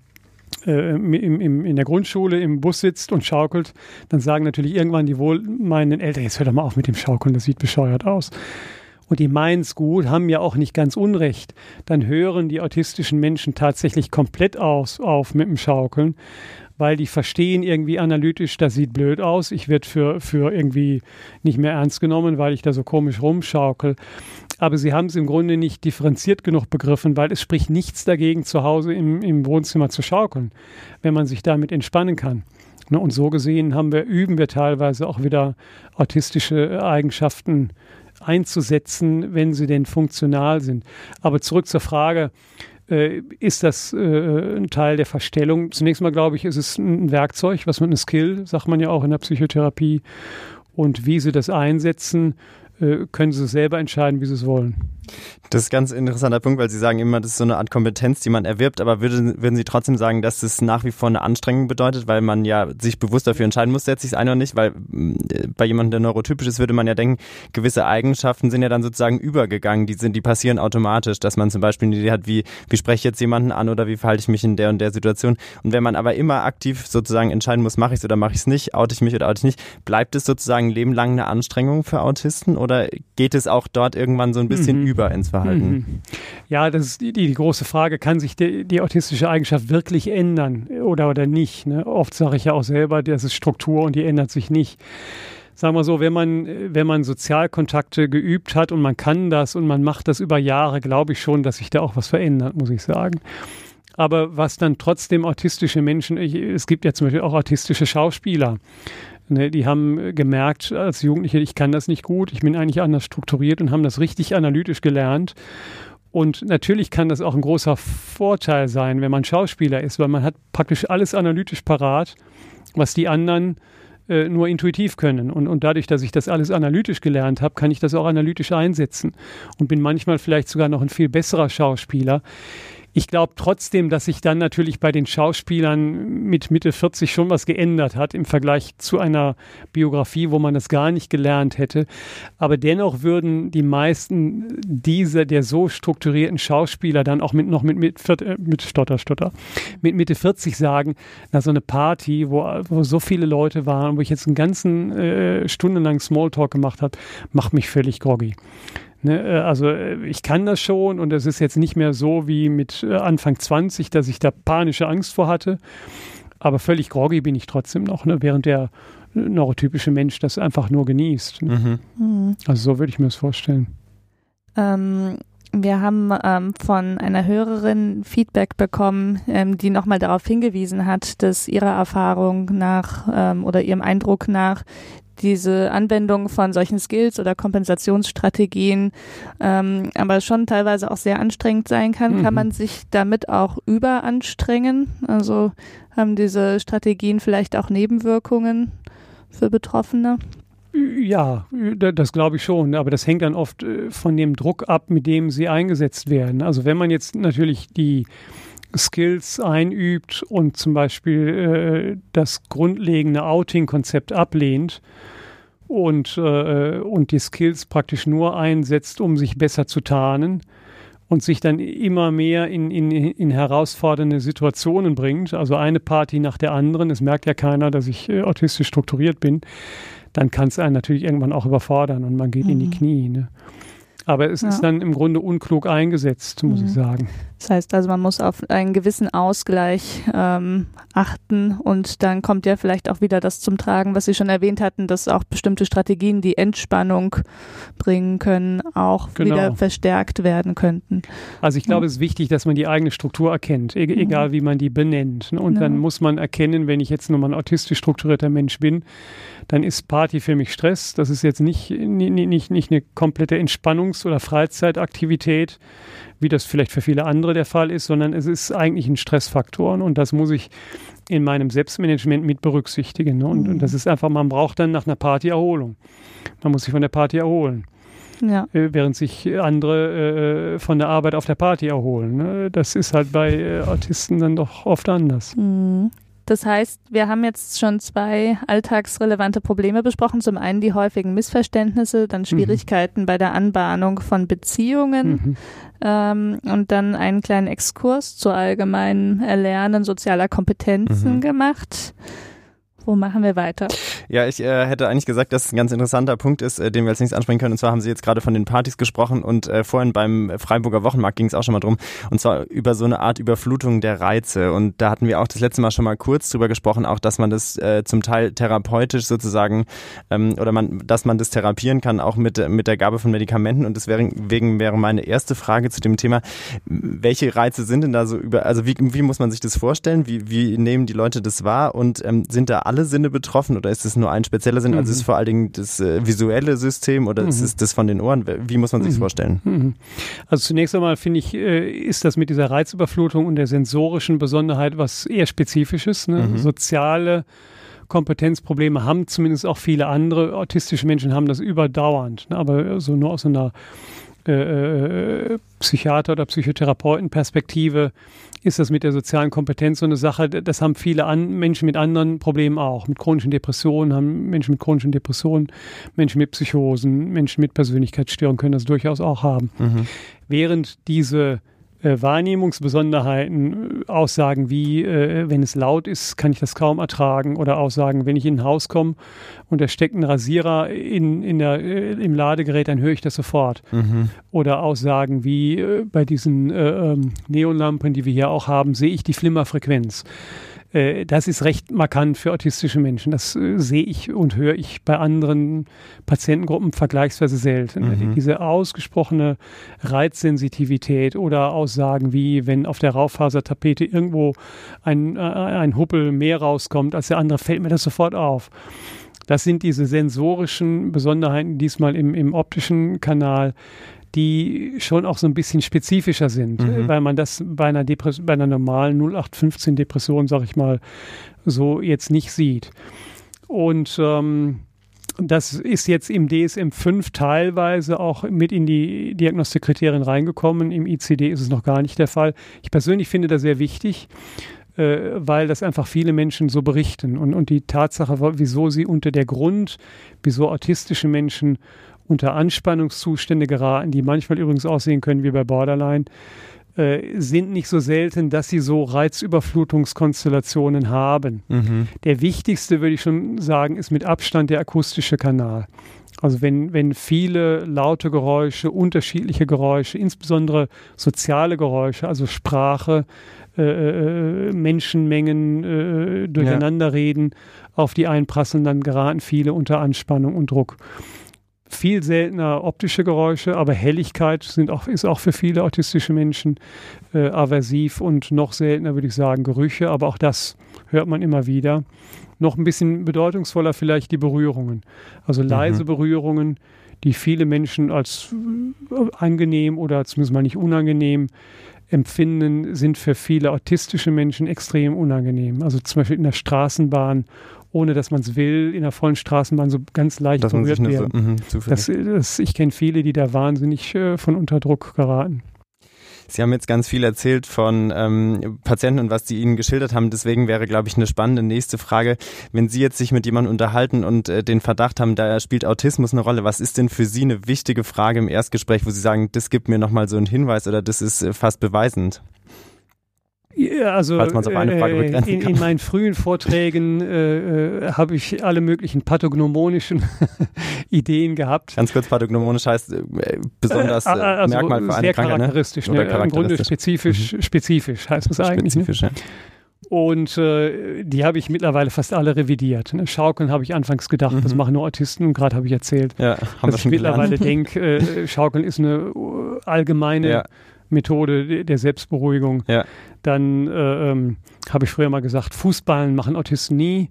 äh, im, im, in der Grundschule im Bus sitzt und schaukelt, dann sagen natürlich irgendwann die wohlmeinenden Eltern, jetzt hör doch mal auf mit dem Schaukeln, das sieht bescheuert aus. Und die meinen es gut, haben ja auch nicht ganz Unrecht. Dann hören die autistischen Menschen tatsächlich komplett aus, auf mit dem Schaukeln, weil die verstehen irgendwie analytisch, das sieht blöd aus, ich werde für, für irgendwie nicht mehr ernst genommen, weil ich da so komisch rumschaukel aber sie haben es im Grunde nicht differenziert genug begriffen, weil es spricht nichts dagegen, zu Hause im, im Wohnzimmer zu schaukeln, wenn man sich damit entspannen kann. Ne, und so gesehen haben wir, üben wir teilweise auch wieder autistische Eigenschaften einzusetzen, wenn sie denn funktional sind. Aber zurück zur Frage, äh, ist das äh, ein Teil der Verstellung? Zunächst mal glaube ich, ist es ein Werkzeug, was man ein Skill, sagt man ja auch in der Psychotherapie. Und wie sie das einsetzen, äh, können sie selber entscheiden, wie sie es wollen.
Das ist ein ganz interessanter Punkt, weil Sie sagen immer, das ist so eine Art Kompetenz, die man erwirbt, aber würden, würden Sie trotzdem sagen, dass das nach wie vor eine Anstrengung bedeutet, weil man ja sich bewusst dafür entscheiden muss, setze ich es ein oder nicht, weil äh, bei jemandem, der neurotypisch ist, würde man ja denken, gewisse Eigenschaften sind ja dann sozusagen übergegangen, die sind, die passieren automatisch, dass man zum Beispiel eine Idee hat, wie, wie spreche ich jetzt jemanden an oder wie verhalte ich mich in der und der Situation. Und wenn man aber immer aktiv sozusagen entscheiden muss, mache ich es oder mache ich es nicht, oute ich mich oder oute ich nicht, bleibt es sozusagen ein Leben lang eine Anstrengung für Autisten oder geht es auch dort irgendwann so ein bisschen mhm. über ins Verhalten? Mhm.
Ja, das ist die, die, große Frage, kann sich die, die, autistische Eigenschaft wirklich ändern oder, oder nicht? Ne? Oft sage ich ja auch selber, das ist Struktur und die ändert sich nicht sagen wir so, wenn man, wenn man Sozialkontakte geübt hat und man kann das und man macht das über Jahre, glaube ich schon, dass sich da auch was verändert, muss ich sagen. Aber was dann trotzdem autistische Menschen, ich, es gibt ja zum Beispiel auch autistische Schauspieler, Ne, die haben gemerkt als Jugendliche, ich kann das nicht gut, ich bin eigentlich anders strukturiert und haben das richtig analytisch gelernt. Und natürlich kann das auch ein großer Vorteil sein, wenn man Schauspieler ist, weil man hat praktisch alles analytisch parat, was die anderen äh, nur intuitiv können. Und, und dadurch, dass ich das alles analytisch gelernt habe, kann ich das auch analytisch einsetzen und bin manchmal vielleicht sogar noch ein viel besserer Schauspieler. Ich glaube trotzdem, dass sich dann natürlich bei den Schauspielern mit Mitte 40 schon was geändert hat im Vergleich zu einer Biografie, wo man das gar nicht gelernt hätte. Aber dennoch würden die meisten dieser der so strukturierten Schauspieler dann auch mit noch mit mit, äh, mit Stotter Stotter mit Mitte 40 sagen, na so eine Party, wo, wo so viele Leute waren, wo ich jetzt einen ganzen äh, stundenlang Smalltalk gemacht habe, macht mich völlig groggy. Ne, äh, also äh, ich kann das schon und es ist jetzt nicht mehr so wie mit äh, Anfang 20, dass ich da panische Angst vor hatte. Aber völlig groggy bin ich trotzdem noch, ne, während der neurotypische Mensch das einfach nur genießt. Ne? Mhm. mhm. Also so würde ich mir das vorstellen.
Ähm, wir haben ähm, von einer Hörerin Feedback bekommen, ähm, die nochmal darauf hingewiesen hat, dass ihrer Erfahrung nach ähm, oder ihrem Eindruck nach diese Anwendung von solchen Skills oder Kompensationsstrategien ähm, aber schon teilweise auch sehr anstrengend sein kann, mhm. kann man sich damit auch überanstrengen. Also haben diese Strategien vielleicht auch Nebenwirkungen für Betroffene?
Ja, das glaube ich schon, aber das hängt dann oft äh, von dem Druck ab, mit dem sie eingesetzt werden. Also wenn man jetzt natürlich die Skills einübt und zum Beispiel äh, das grundlegende Outing-Konzept ablehnt und, äh, und die Skills praktisch nur einsetzt, um sich besser zu tarnen und sich dann immer mehr in, in, in herausfordernde Situationen bringt, also eine Party nach der anderen, es merkt ja keiner, dass ich äh, autistisch strukturiert bin, dann kann es einen natürlich irgendwann auch überfordern und man geht mhm. in die mhm. Knie. Ne? Aber es ja. ist dann im Grunde unklug eingesetzt, muss mhm. ich sagen.
Das heißt also, man muss auf einen gewissen Ausgleich ähm, achten und dann kommt ja vielleicht auch wieder das zum Tragen, was Sie schon erwähnt hatten, dass auch bestimmte Strategien, die Entspannung bringen können, auch genau. wieder verstärkt werden könnten.
Also ich glaube, ja. es ist wichtig, dass man die eigene Struktur erkennt, e mhm. egal wie man die benennt. Und ja. dann muss man erkennen, wenn ich jetzt nur mal ein autistisch strukturierter Mensch bin, dann ist Party für mich Stress. Das ist jetzt nicht, nicht, nicht, nicht eine komplette Entspannungs- oder Freizeitaktivität, wie das vielleicht für viele andere der Fall ist, sondern es ist eigentlich ein Stressfaktor und das muss ich in meinem Selbstmanagement mit berücksichtigen. Und, mhm. und das ist einfach, man braucht dann nach einer Party Erholung. Man muss sich von der Party erholen. Ja. Äh, während sich andere äh, von der Arbeit auf der Party erholen. Ne? Das ist halt bei äh, Autisten dann doch oft anders.
Mhm. Das heißt, wir haben jetzt schon zwei alltagsrelevante Probleme besprochen. Zum einen die häufigen Missverständnisse, dann mhm. Schwierigkeiten mhm. bei der Anbahnung von Beziehungen mhm. ähm, und dann einen kleinen Exkurs zu allgemeinen Erlernen sozialer Kompetenzen mhm. gemacht. Wo machen wir weiter?
Ja, ich äh, hätte eigentlich gesagt, dass es ein ganz interessanter Punkt ist, äh, den wir als nächstes ansprechen können. Und zwar haben Sie jetzt gerade von den Partys gesprochen und äh, vorhin beim Freiburger Wochenmarkt ging es auch schon mal drum. Und zwar über so eine Art Überflutung der Reize. Und da hatten wir auch das letzte Mal schon mal kurz drüber gesprochen, auch dass man das äh, zum Teil therapeutisch sozusagen ähm, oder man, dass man das therapieren kann, auch mit, mit der Gabe von Medikamenten. Und deswegen wäre meine erste Frage zu dem Thema, welche Reize sind denn da so über, also wie, wie muss man sich das vorstellen? Wie, wie nehmen die Leute das wahr? Und ähm, sind da alle alle Sinne betroffen oder ist es nur ein spezieller Sinn? Mhm. Also ist es vor allen Dingen das äh, visuelle System oder mhm. ist es das von den Ohren? Wie muss man sich mhm. vorstellen?
Mhm. Also zunächst einmal finde ich, äh, ist das mit dieser Reizüberflutung und der sensorischen Besonderheit was eher Spezifisches. Ne? Mhm. Soziale Kompetenzprobleme haben zumindest auch viele andere autistische Menschen haben das überdauernd, ne? aber so nur aus einer äh, äh Psychiater- oder Psychotherapeutenperspektive ist das mit der sozialen Kompetenz so eine Sache, das haben viele an, Menschen mit anderen Problemen auch. Mit chronischen Depressionen haben Menschen mit chronischen Depressionen, Menschen mit Psychosen, Menschen mit Persönlichkeitsstörungen können das durchaus auch haben. Mhm. Während diese äh, Wahrnehmungsbesonderheiten, äh, Aussagen wie, äh, wenn es laut ist, kann ich das kaum ertragen oder Aussagen, wenn ich in ein Haus komme und da steckt ein Rasierer in, in der, äh, im Ladegerät, dann höre ich das sofort. Mhm. Oder Aussagen wie bei diesen äh, ähm, Neonlampen, die wir hier auch haben, sehe ich die Flimmerfrequenz. Äh, das ist recht markant für autistische Menschen. Das äh, sehe ich und höre ich bei anderen Patientengruppen vergleichsweise selten. Mhm. Diese ausgesprochene Reizsensitivität oder Aussagen wie, wenn auf der Raufasertapete irgendwo ein, äh, ein Huppel mehr rauskommt als der andere, fällt mir das sofort auf. Das sind diese sensorischen Besonderheiten diesmal im, im optischen Kanal, die schon auch so ein bisschen spezifischer sind, mhm. weil man das bei einer, Depres bei einer normalen 0815 Depression, sag ich mal, so jetzt nicht sieht. Und ähm, das ist jetzt im DSM-5 teilweise auch mit in die Diagnostikkriterien reingekommen. Im ICD ist es noch gar nicht der Fall. Ich persönlich finde das sehr wichtig, äh, weil das einfach viele Menschen so berichten. Und, und die Tatsache, wieso sie unter der Grund, wieso autistische Menschen unter Anspannungszustände geraten, die manchmal übrigens aussehen können wie bei Borderline, äh, sind nicht so selten, dass sie so Reizüberflutungskonstellationen haben. Mhm. Der wichtigste, würde ich schon sagen, ist mit Abstand der akustische Kanal. Also wenn, wenn viele laute Geräusche, unterschiedliche Geräusche, insbesondere soziale Geräusche, also Sprache, äh, äh Menschenmengen äh, durcheinanderreden, ja. auf die einprasseln, dann geraten viele unter Anspannung und Druck viel seltener optische Geräusche, aber Helligkeit sind auch, ist auch für viele autistische Menschen äh, aversiv und noch seltener, würde ich sagen, Gerüche, aber auch das hört man immer wieder. Noch ein bisschen bedeutungsvoller vielleicht die Berührungen. Also mhm. leise mhm. Berührungen, die viele Menschen als äh, angenehm oder zumindest mal nicht unangenehm empfinden, sind für viele autistische Menschen extrem unangenehm. Also zum Beispiel in der Straßenbahn, ohne dass man es will, in der vollen Straßenbahn so ganz leicht
Dass
berührt werden.
so, zufällig.
das, das, ich kenne viele, die da wahnsinnig äh, von unter Druck geraten.
Sie haben jetzt ganz viel erzählt von ähm, Patienten und was die Ihnen geschildert haben. Deswegen wäre, glaube ich, eine spannende nächste Frage. Wenn Sie jetzt sich mit jemandem unterhalten und äh, den Verdacht haben, da spielt Autismus eine Rolle, was ist denn für Sie eine wichtige Frage im Erstgespräch, wo Sie sagen, das gibt mir nochmal so einen Hinweis oder das ist äh, fast beweisend?
Ja, also
Falls auf eine Frage
äh, in, in meinen frühen Vorträgen äh, äh, habe ich alle möglichen pathognomonischen Ideen gehabt.
Ganz kurz, pathognomonisch heißt äh, besonders äh,
also
Merkmal für eine
sehr
Krankheit, ne?
charakteristisch,
Oder
ne? im Grunde
charakteristisch.
spezifisch, spezifisch heißt es eigentlich. Ne?
Spezifisch, ja.
Und äh, die habe ich mittlerweile fast alle revidiert. Ne? Schaukeln habe ich anfangs gedacht, das
Mhm.
machen nur Autisten. Gerade habe ich erzählt,
Ja,
dass ich mittlerweile denke, äh, Schaukeln ist eine allgemeine
Ja.
Methode de- der Selbstberuhigung.
Ja.
Dann äh, ähm, habe ich früher mal gesagt, Fußballen machen Autisten nie.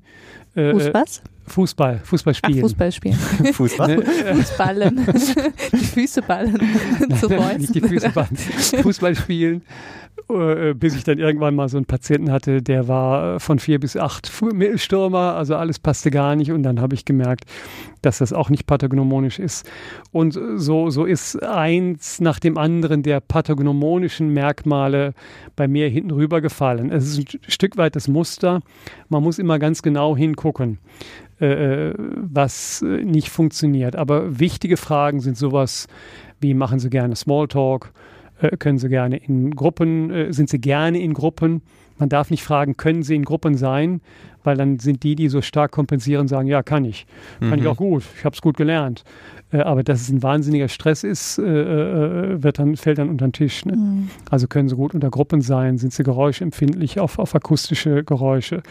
Äh,
Fuß
äh,
was?
Fußball, Fußball
Ach,
spielen.
Fußball spielen.
Fußball.
Ne? Äh,
Fußballen. die Füße ballen zu Fäusten.
Nicht die Füße ballen. Fußball spielen. Äh, bis ich dann irgendwann mal so einen Patienten hatte, der war äh, von vier bis acht Mittelstürmer, also alles passte gar nicht und dann habe ich gemerkt, dass das auch nicht pathognomonisch ist. Und äh, so, so ist eins nach dem anderen der pathognomonischen Merkmale bei mir hinten rübergefallen. Es ist ein Stück weit das Muster. Man muss immer ganz genau hingucken, äh, äh, was äh, nicht funktioniert. Aber wichtige Fragen sind sowas wie machen Sie gerne Smalltalk, äh, können Sie gerne in Gruppen, äh, sind Sie gerne in Gruppen? Man darf nicht fragen, können Sie in Gruppen sein, weil dann sind die, die so stark kompensieren, sagen, ja, kann ich. Kann ich
Mhm.
auch gut, ich habe es gut gelernt. Äh, aber dass es ein wahnsinniger Stress ist, äh, äh, wird dann, fällt dann unter den Tisch. Ne?
Mhm.
Also können sie gut unter Gruppen sein, sind sie geräuschempfindlich auf, auf akustische Geräusche.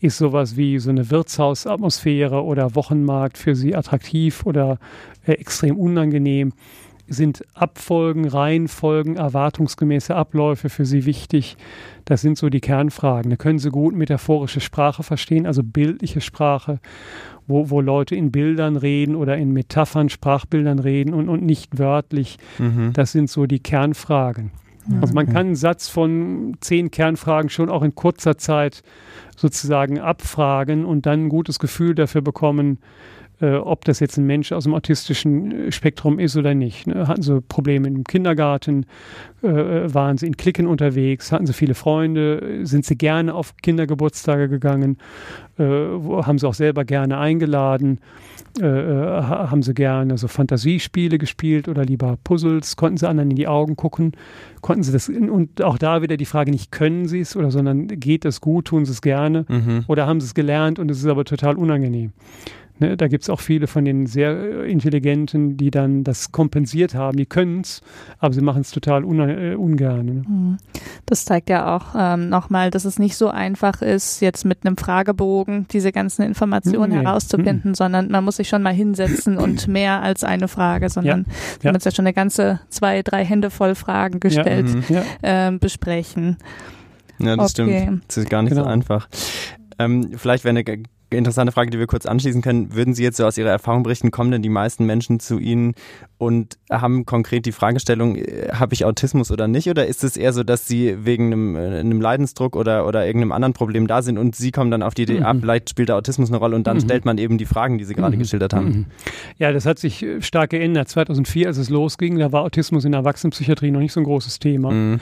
Ist sowas wie so eine Wirtshausatmosphäre oder Wochenmarkt für sie attraktiv oder äh, extrem unangenehm? Sind Abfolgen, Reihenfolgen, erwartungsgemäße Abläufe für sie wichtig? Das sind so die Kernfragen. Da können sie gut metaphorische Sprache verstehen, also bildliche Sprache, wo, wo Leute in Bildern reden oder in Metaphern, Sprachbildern reden und, und nicht wörtlich.
Mhm.
Das sind so die Kernfragen. Also man kann einen Satz von zehn Kernfragen schon auch in kurzer Zeit sozusagen abfragen und dann ein gutes Gefühl dafür bekommen, äh, ob das jetzt ein Mensch aus dem autistischen äh, Spektrum ist oder nicht. Ne? Hatten sie Probleme im Kindergarten, äh, äh, waren sie in Klicken unterwegs, hatten sie viele Freunde, sind sie gerne auf Kindergeburtstage gegangen, äh, haben sie auch selber gerne eingeladen, äh, ha- haben sie gerne so Fantasiespiele gespielt oder lieber Puzzles, konnten sie anderen in die Augen gucken, konnten sie das, und auch da wieder die Frage nicht, können sie es oder, sondern geht es gut, tun sie es gerne
Mhm.
oder haben sie es gelernt und es ist aber total unangenehm. Ne, da gibt es auch viele von den sehr äh, Intelligenten, die dann das kompensiert haben. Die können es, aber sie machen es total una- äh, ungern. Ne?
Mhm. Das zeigt ja auch ähm, nochmal, dass es nicht so einfach ist, jetzt mit einem Fragebogen diese ganzen Informationen
Nee.
herauszufinden, sondern man muss sich schon mal hinsetzen und mehr als eine Frage, sondern wir
Ja.
haben uns ja schon eine ganze zwei, drei Hände voll Fragen gestellt,
Mhm.
Ja,
ähm, besprechen.
Ja, das
Okay.
stimmt. Das ist gar nicht so
Genau.
einfach. Ähm, vielleicht wäre eine interessante Frage, die wir kurz anschließen können. Würden Sie jetzt so aus Ihrer Erfahrung berichten, kommen denn die meisten Menschen zu Ihnen und haben konkret die Fragestellung, äh, habe ich Autismus oder nicht? Oder ist es eher so, dass Sie wegen einem, äh, einem Leidensdruck oder, oder irgendeinem anderen Problem da sind und Sie kommen dann auf die Idee,
Mhm.
ah, vielleicht spielt der Autismus eine Rolle und dann
Mhm.
stellt man eben die Fragen, die Sie gerade
Mhm.
geschildert haben?
Mhm. Ja, das hat sich äh, stark geändert. 2004, als es losging, da war Autismus in der Erwachsenenpsychiatrie noch nicht so ein großes Thema.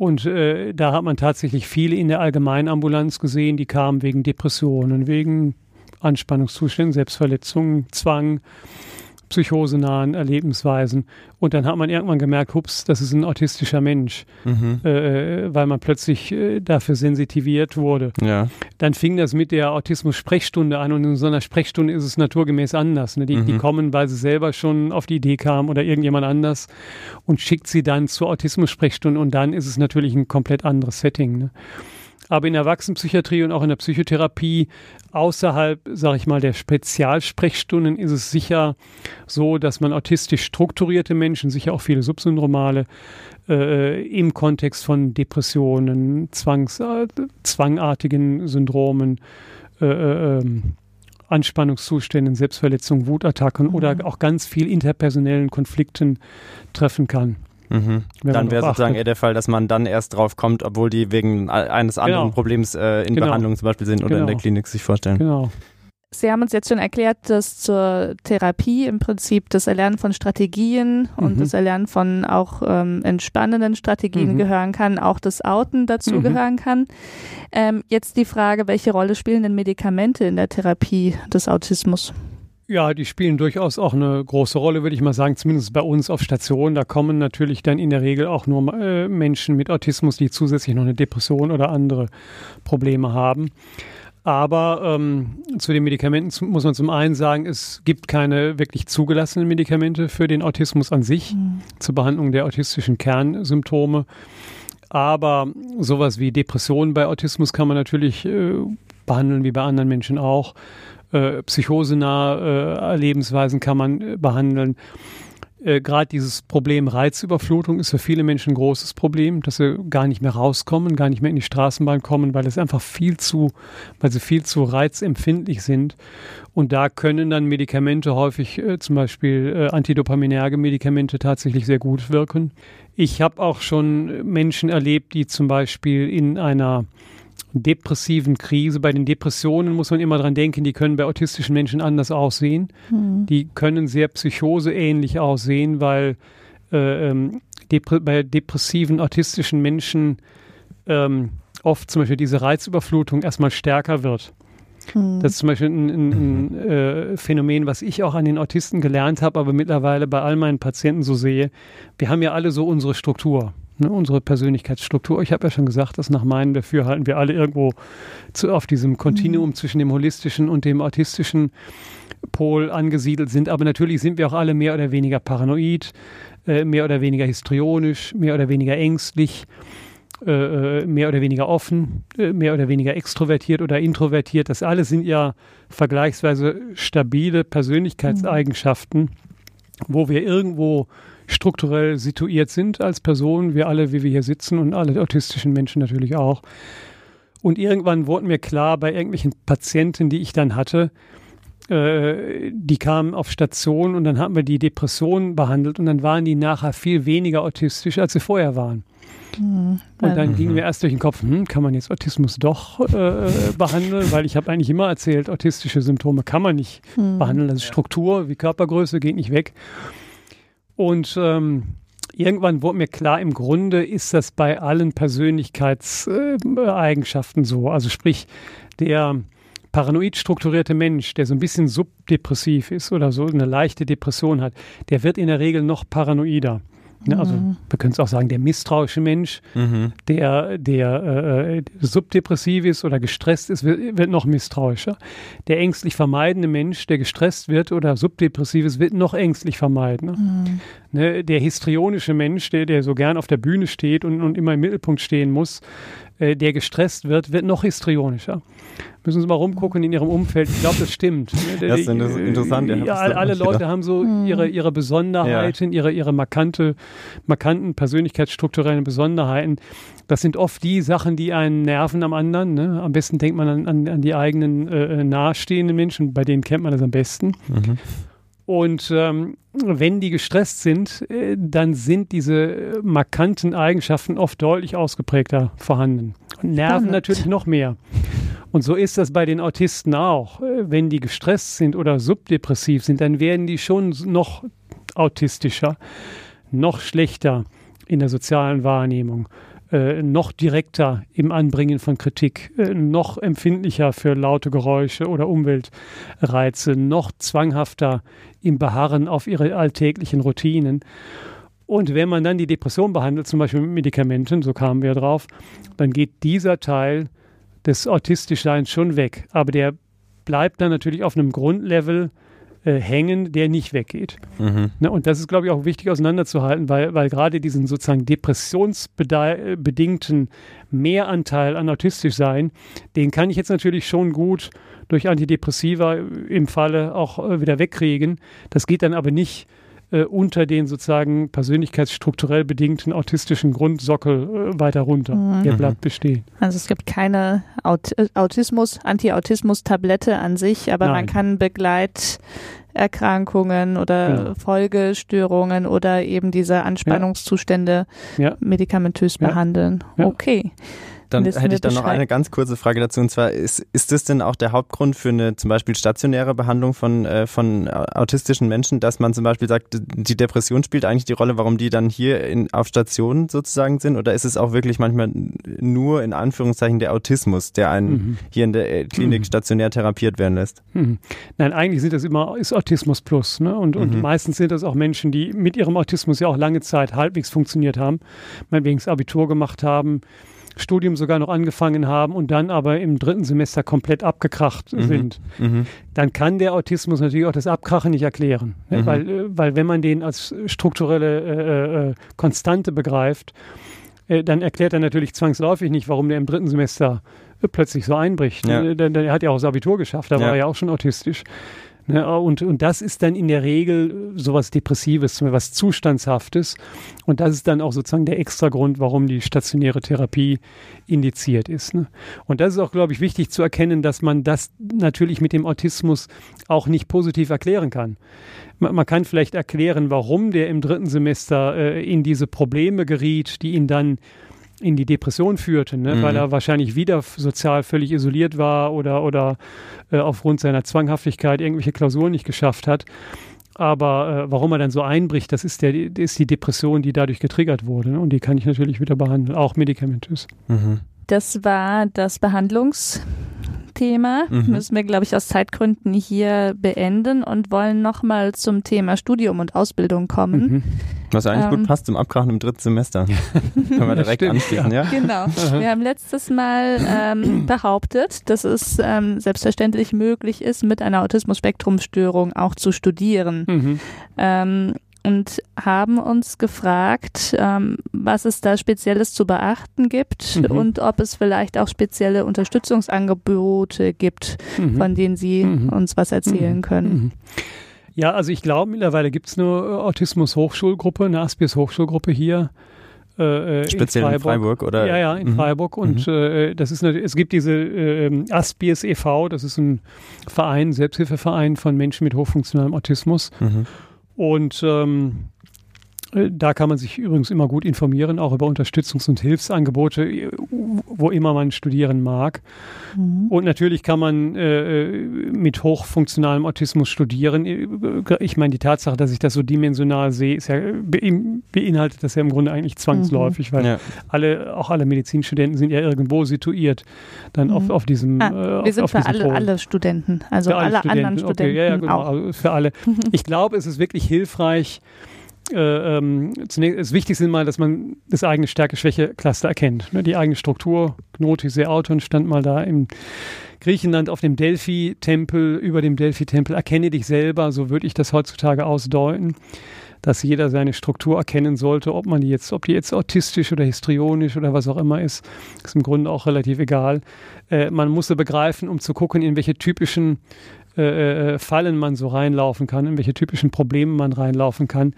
Und äh, da hat man tatsächlich viele in der Allgemeinambulanz gesehen, die kamen wegen Depressionen, wegen Anspannungszuständen, Selbstverletzungen, Zwang, psychosenahen Erlebensweisen. Und dann hat man irgendwann gemerkt, hups, das ist ein autistischer Mensch,
Mhm.
äh, weil man plötzlich äh, dafür sensitiviert wurde.
Ja.
Dann fing das mit der Autismus-Sprechstunde an und in so einer Sprechstunde ist es naturgemäß anders. Ne? Die, die
Mhm.
kommen, weil sie selber schon auf die Idee kamen oder irgendjemand anders und schickt sie dann zur Autismus-Sprechstunde und dann ist es natürlich ein komplett anderes Setting. Ne? Aber in der Erwachsenenpsychiatrie und auch in der Psychotherapie außerhalb, sage ich mal, der Spezialsprechstunden ist es sicher so, dass man autistisch strukturierte Menschen, sicher auch viele Subsyndromale, äh, im Kontext von Depressionen, Zwangs, äh, zwangartigen Syndromen, äh, äh, ähm, Anspannungszuständen, Selbstverletzungen, Wutattacken
Mhm.
oder auch ganz viel interpersonellen Konflikten treffen kann.
Mhm. Dann wäre sozusagen eher der Fall, dass man dann erst drauf kommt, obwohl die wegen eines anderen genau. Problems äh, in genau. Behandlung zum Beispiel sind oder genau. in der genau. Klinik sich vorstellen.
Genau. Sie haben uns jetzt schon erklärt, dass zur Therapie im Prinzip das Erlernen von Strategien mhm. und das Erlernen von auch ähm, entspannenden Strategien mhm. gehören kann, auch das Outen dazu mhm. gehören kann. Ähm, jetzt die Frage, welche Rolle spielen denn Medikamente in der Therapie des Autismus?
Ja, die spielen durchaus auch eine große Rolle, würde ich mal sagen, zumindest bei uns auf Station. Da kommen natürlich dann in der Regel auch nur äh, Menschen mit Autismus, die zusätzlich noch eine Depression oder andere Probleme haben. Aber ähm, zu den Medikamenten muss man zum einen sagen, es gibt keine wirklich zugelassenen Medikamente für den Autismus an sich mhm. zur Behandlung der autistischen Kernsymptome. Aber sowas wie Depressionen bei Autismus kann man natürlich äh, behandeln, wie bei anderen Menschen auch. Äh, psychosenahe äh, Lebensweisen kann man äh, behandeln äh, gerade dieses Problem Reizüberflutung ist für viele Menschen ein großes Problem, dass sie gar nicht mehr rauskommen, gar nicht mehr in die Straßenbahn kommen, weil es einfach viel zu, weil sie viel zu reizempfindlich sind. Und da können dann Medikamente häufig, äh, zum Beispiel äh, antidopaminerge Medikamente, tatsächlich sehr gut wirken. Ich habe auch schon Menschen erlebt, die zum Beispiel in einer depressiven Krise. Bei den Depressionen muss man immer dran denken, die können bei autistischen Menschen anders aussehen. Mhm. Die können sehr psychoseähnlich aussehen, weil äh, ähm, depr bei depressiven autistischen Menschen ähm, oft zum Beispiel diese Reizüberflutung erstmal stärker wird. Mhm. Das ist zum Beispiel ein, ein, ein äh, Phänomen, was ich auch an den Autisten gelernt habe, aber mittlerweile bei all meinen Patienten so sehe. Wir haben ja alle so unsere Struktur ne, unsere Persönlichkeitsstruktur. Ich habe ja schon gesagt, dass nach meinem Dafürhalten wir alle irgendwo zu, auf diesem Kontinuum mhm. zwischen dem holistischen und dem autistischen Pol angesiedelt sind. Aber natürlich sind wir auch alle mehr oder weniger paranoid, äh, mehr oder weniger histrionisch, mehr oder weniger ängstlich. Äh, äh mehr oder weniger offen, äh, mehr oder weniger extrovertiert oder introvertiert. Das alles sind ja vergleichsweise stabile Persönlichkeitseigenschaften, mhm. wo wir irgendwo strukturell situiert sind als Personen, wir alle, wie wir hier sitzen und alle autistischen Menschen natürlich auch. Und irgendwann wurde mir klar, bei irgendwelchen Patienten, die ich dann hatte, äh, die kamen auf Station und dann haben wir die Depressionen behandelt und dann waren die nachher viel weniger autistisch, als sie vorher waren. Mhm. Und dann mhm. ging mir erst durch den Kopf, hm, kann man jetzt Autismus doch äh, behandeln? Weil ich habe eigentlich immer erzählt, autistische Symptome kann man nicht mhm. behandeln. Das ist Struktur wie Körpergröße, geht nicht weg. Und ähm, irgendwann wurde mir klar, im Grunde ist das bei allen Persönlichkeitseigenschaften äh, so. Also sprich, der paranoid strukturierte Mensch, der so ein bisschen subdepressiv ist oder so eine leichte Depression hat, der wird in der Regel noch paranoider. Ne, also mhm. wir können es auch sagen, der misstrauische Mensch, mhm. der, der äh, subdepressiv ist oder gestresst ist, wird, wird, noch misstrauischer. Der ängstlich vermeidende Mensch, der gestresst wird oder subdepressiv ist, wird noch ängstlich vermeiden. Ne? Mhm. Ne, der histrionische Mensch, der, der so gern auf der Bühne steht und, und immer im Mittelpunkt stehen muss, äh, der gestresst wird, wird noch histrionischer. Müssen Sie mal rumgucken in Ihrem Umfeld. Ich glaube, das stimmt.
Ne? Das ist interessant. Ja,
ja alle Leute gedacht. haben so hm. ihre, ihre Besonderheiten, ja. ihre, ihre markante, markanten persönlichkeitsstrukturellen Besonderheiten. Das sind oft die Sachen, die einen nerven am anderen. Ne? Am besten denkt man an, an, an die eigenen äh, nahestehenden Menschen, bei denen kennt man das am besten. Mhm. Und ähm, wenn die gestresst sind, äh, dann sind diese markanten Eigenschaften oft deutlich ausgeprägter vorhanden. Und nerven Spannend. natürlich noch mehr. Und so ist das bei den Autisten auch. Äh, wenn die gestresst sind oder subdepressiv sind, dann werden die schon noch autistischer, noch schlechter in der sozialen Wahrnehmung äh, noch direkter im Anbringen von Kritik, äh, noch empfindlicher für laute Geräusche oder Umweltreize, noch zwanghafter im Beharren auf ihre alltäglichen Routinen. Und wenn man dann die Depression behandelt, zum Beispiel mit Medikamenten, so kamen wir drauf, dann geht dieser Teil des Autistischseins schon weg. Aber der bleibt dann natürlich auf einem Grundlevel äh, hängen, der nicht weggeht. Mhm. Ne, und das ist, glaube ich, auch wichtig auseinanderzuhalten, weil, weil gerade diesen sozusagen depressionsbedingten Mehranteil an autistisch sein, den kann ich jetzt natürlich schon gut durch Antidepressiva im Falle auch äh, wieder wegkriegen. Das geht dann aber nicht äh, unter den sozusagen persönlichkeitsstrukturell bedingten autistischen Grundsockel äh, weiter runter. Mhm. Der bleibt bestehen.
Also es gibt keine Aut Autismus, Anti-Autismus-Tablette an sich, aber Nein. man kann Begleiterkrankungen oder genau. Folgestörungen oder eben diese Anspannungszustände ja. medikamentös ja. behandeln. Ja. Okay.
Dann hätte ich dann noch eine ganz kurze Frage dazu. Und zwar, ist, ist das denn auch der Hauptgrund für eine zum Beispiel stationäre Behandlung von, äh, von autistischen Menschen, dass man zum Beispiel sagt, die Depression spielt eigentlich die Rolle, warum die dann hier in, auf Station sozusagen sind? Oder ist es auch wirklich manchmal nur in Anführungszeichen der Autismus, der einen mhm. hier in der äh, Klinik mhm. stationär therapiert werden lässt?
Mhm. Nein, eigentlich sind das immer, ist Autismus plus. Ne? Und, und mhm. meistens sind das auch Menschen, die mit ihrem Autismus ja auch lange Zeit halbwegs funktioniert haben, meinetwegen das Abitur gemacht haben, Studium sogar noch angefangen haben und dann aber im dritten Semester komplett abgekracht mhm. sind, mhm. dann kann der Autismus natürlich auch das Abkrachen nicht erklären. Ne? Mhm. Weil, äh, weil wenn man den als strukturelle äh, äh, Konstante begreift, äh, dann erklärt er natürlich zwangsläufig nicht, warum der im dritten Semester äh, plötzlich so einbricht. Ja. Ne? Der, der, hat ja auch das Abitur geschafft, da ja. war er ja auch schon autistisch. Ne, und, und das ist dann in der Regel sowas Depressives, was Zustandshaftes. Und das ist dann auch sozusagen der extra Grund, warum die stationäre Therapie indiziert ist. Ne? Und das ist auch, glaube ich, wichtig zu erkennen, dass man das natürlich mit dem Autismus auch nicht positiv erklären kann. Man, man kann vielleicht erklären, warum der im dritten Semester äh, in diese Probleme geriet, die ihn dann in die Depression führte, ne? mhm. weil er wahrscheinlich wieder sozial völlig isoliert war oder, oder äh, aufgrund seiner Zwanghaftigkeit irgendwelche Klausuren nicht geschafft hat. Aber äh, warum er dann so einbricht, das ist, der, ist die Depression, die dadurch getriggert wurde. Ne? Und die kann ich natürlich wieder behandeln, auch medikamentös.
Mhm. Das war das Behandlungs Thema. Mhm. Müssen wir, glaube ich, aus Zeitgründen hier beenden und wollen nochmal zum Thema Studium und Ausbildung kommen. Mhm.
Was eigentlich ähm, gut passt zum Abkrachen im dritten Semester. Können wir direkt Stimmt, anschließen, ja.
ja? Genau. Wir haben letztes Mal ähm, behauptet, dass es ähm, selbstverständlich möglich ist, mit einer Autismus-Spektrum-Störung auch zu studieren. Mhm. Ähm, und haben uns gefragt, ähm, was es da Spezielles zu beachten gibt mhm. und ob es vielleicht auch spezielle Unterstützungsangebote gibt, mhm. von denen Sie mhm. uns was erzählen mhm. können. Mhm.
Ja, also ich glaube, mittlerweile gibt es eine Autismus-Hochschulgruppe, eine Aspies-Hochschulgruppe hier.
Äh, äh Speziell in Freiburg. in Freiburg. oder?
Ja, ja, in mhm. Freiburg. Und äh, das ist eine, es gibt diese äh, Aspies e.V., das ist ein Verein, Selbsthilfeverein von Menschen mit hochfunktionalem Autismus. Mhm. Und ähm, äh, da kann man sich übrigens immer gut informieren, auch über Unterstützungs- und Hilfsangebote, wo immer man studieren mag. Mhm. Und natürlich kann man äh, mit hochfunktionalem Autismus studieren. Ich meine, die Tatsache, dass ich das so dimensional sehe, ist ja, beinhaltet das ja im Grunde eigentlich zwangsläufig, mhm. weil ja. alle, auch alle Medizinstudenten sind ja irgendwo situiert dann mhm. auf, auf diesem
ah, Wir sind auf, für alle, alle, Studenten, also alle, alle Studenten. anderen Studenten. Okay, ja, ja, genau,
also für alle. Ich glaube, es ist wirklich hilfreich, äh, ähm, zunächst das Wichtigste ist mal, dass man das eigene Stärke-Schwäche-Cluster erkennt. Ne? Die eigene Struktur. Gnotis Auton stand mal da im Griechenland auf dem Delphi-Tempel, über dem Delphi-Tempel. Erkenne dich selber, so würde ich das heutzutage ausdeuten, dass jeder seine Struktur erkennen sollte, ob man die jetzt, ob die jetzt autistisch oder histrionisch oder was auch immer ist, ist im Grunde auch relativ egal. Äh, man muss sie begreifen, um zu gucken, in welche typischen äh, äh, Fallen man so reinlaufen kann, in welche typischen Probleme man reinlaufen kann.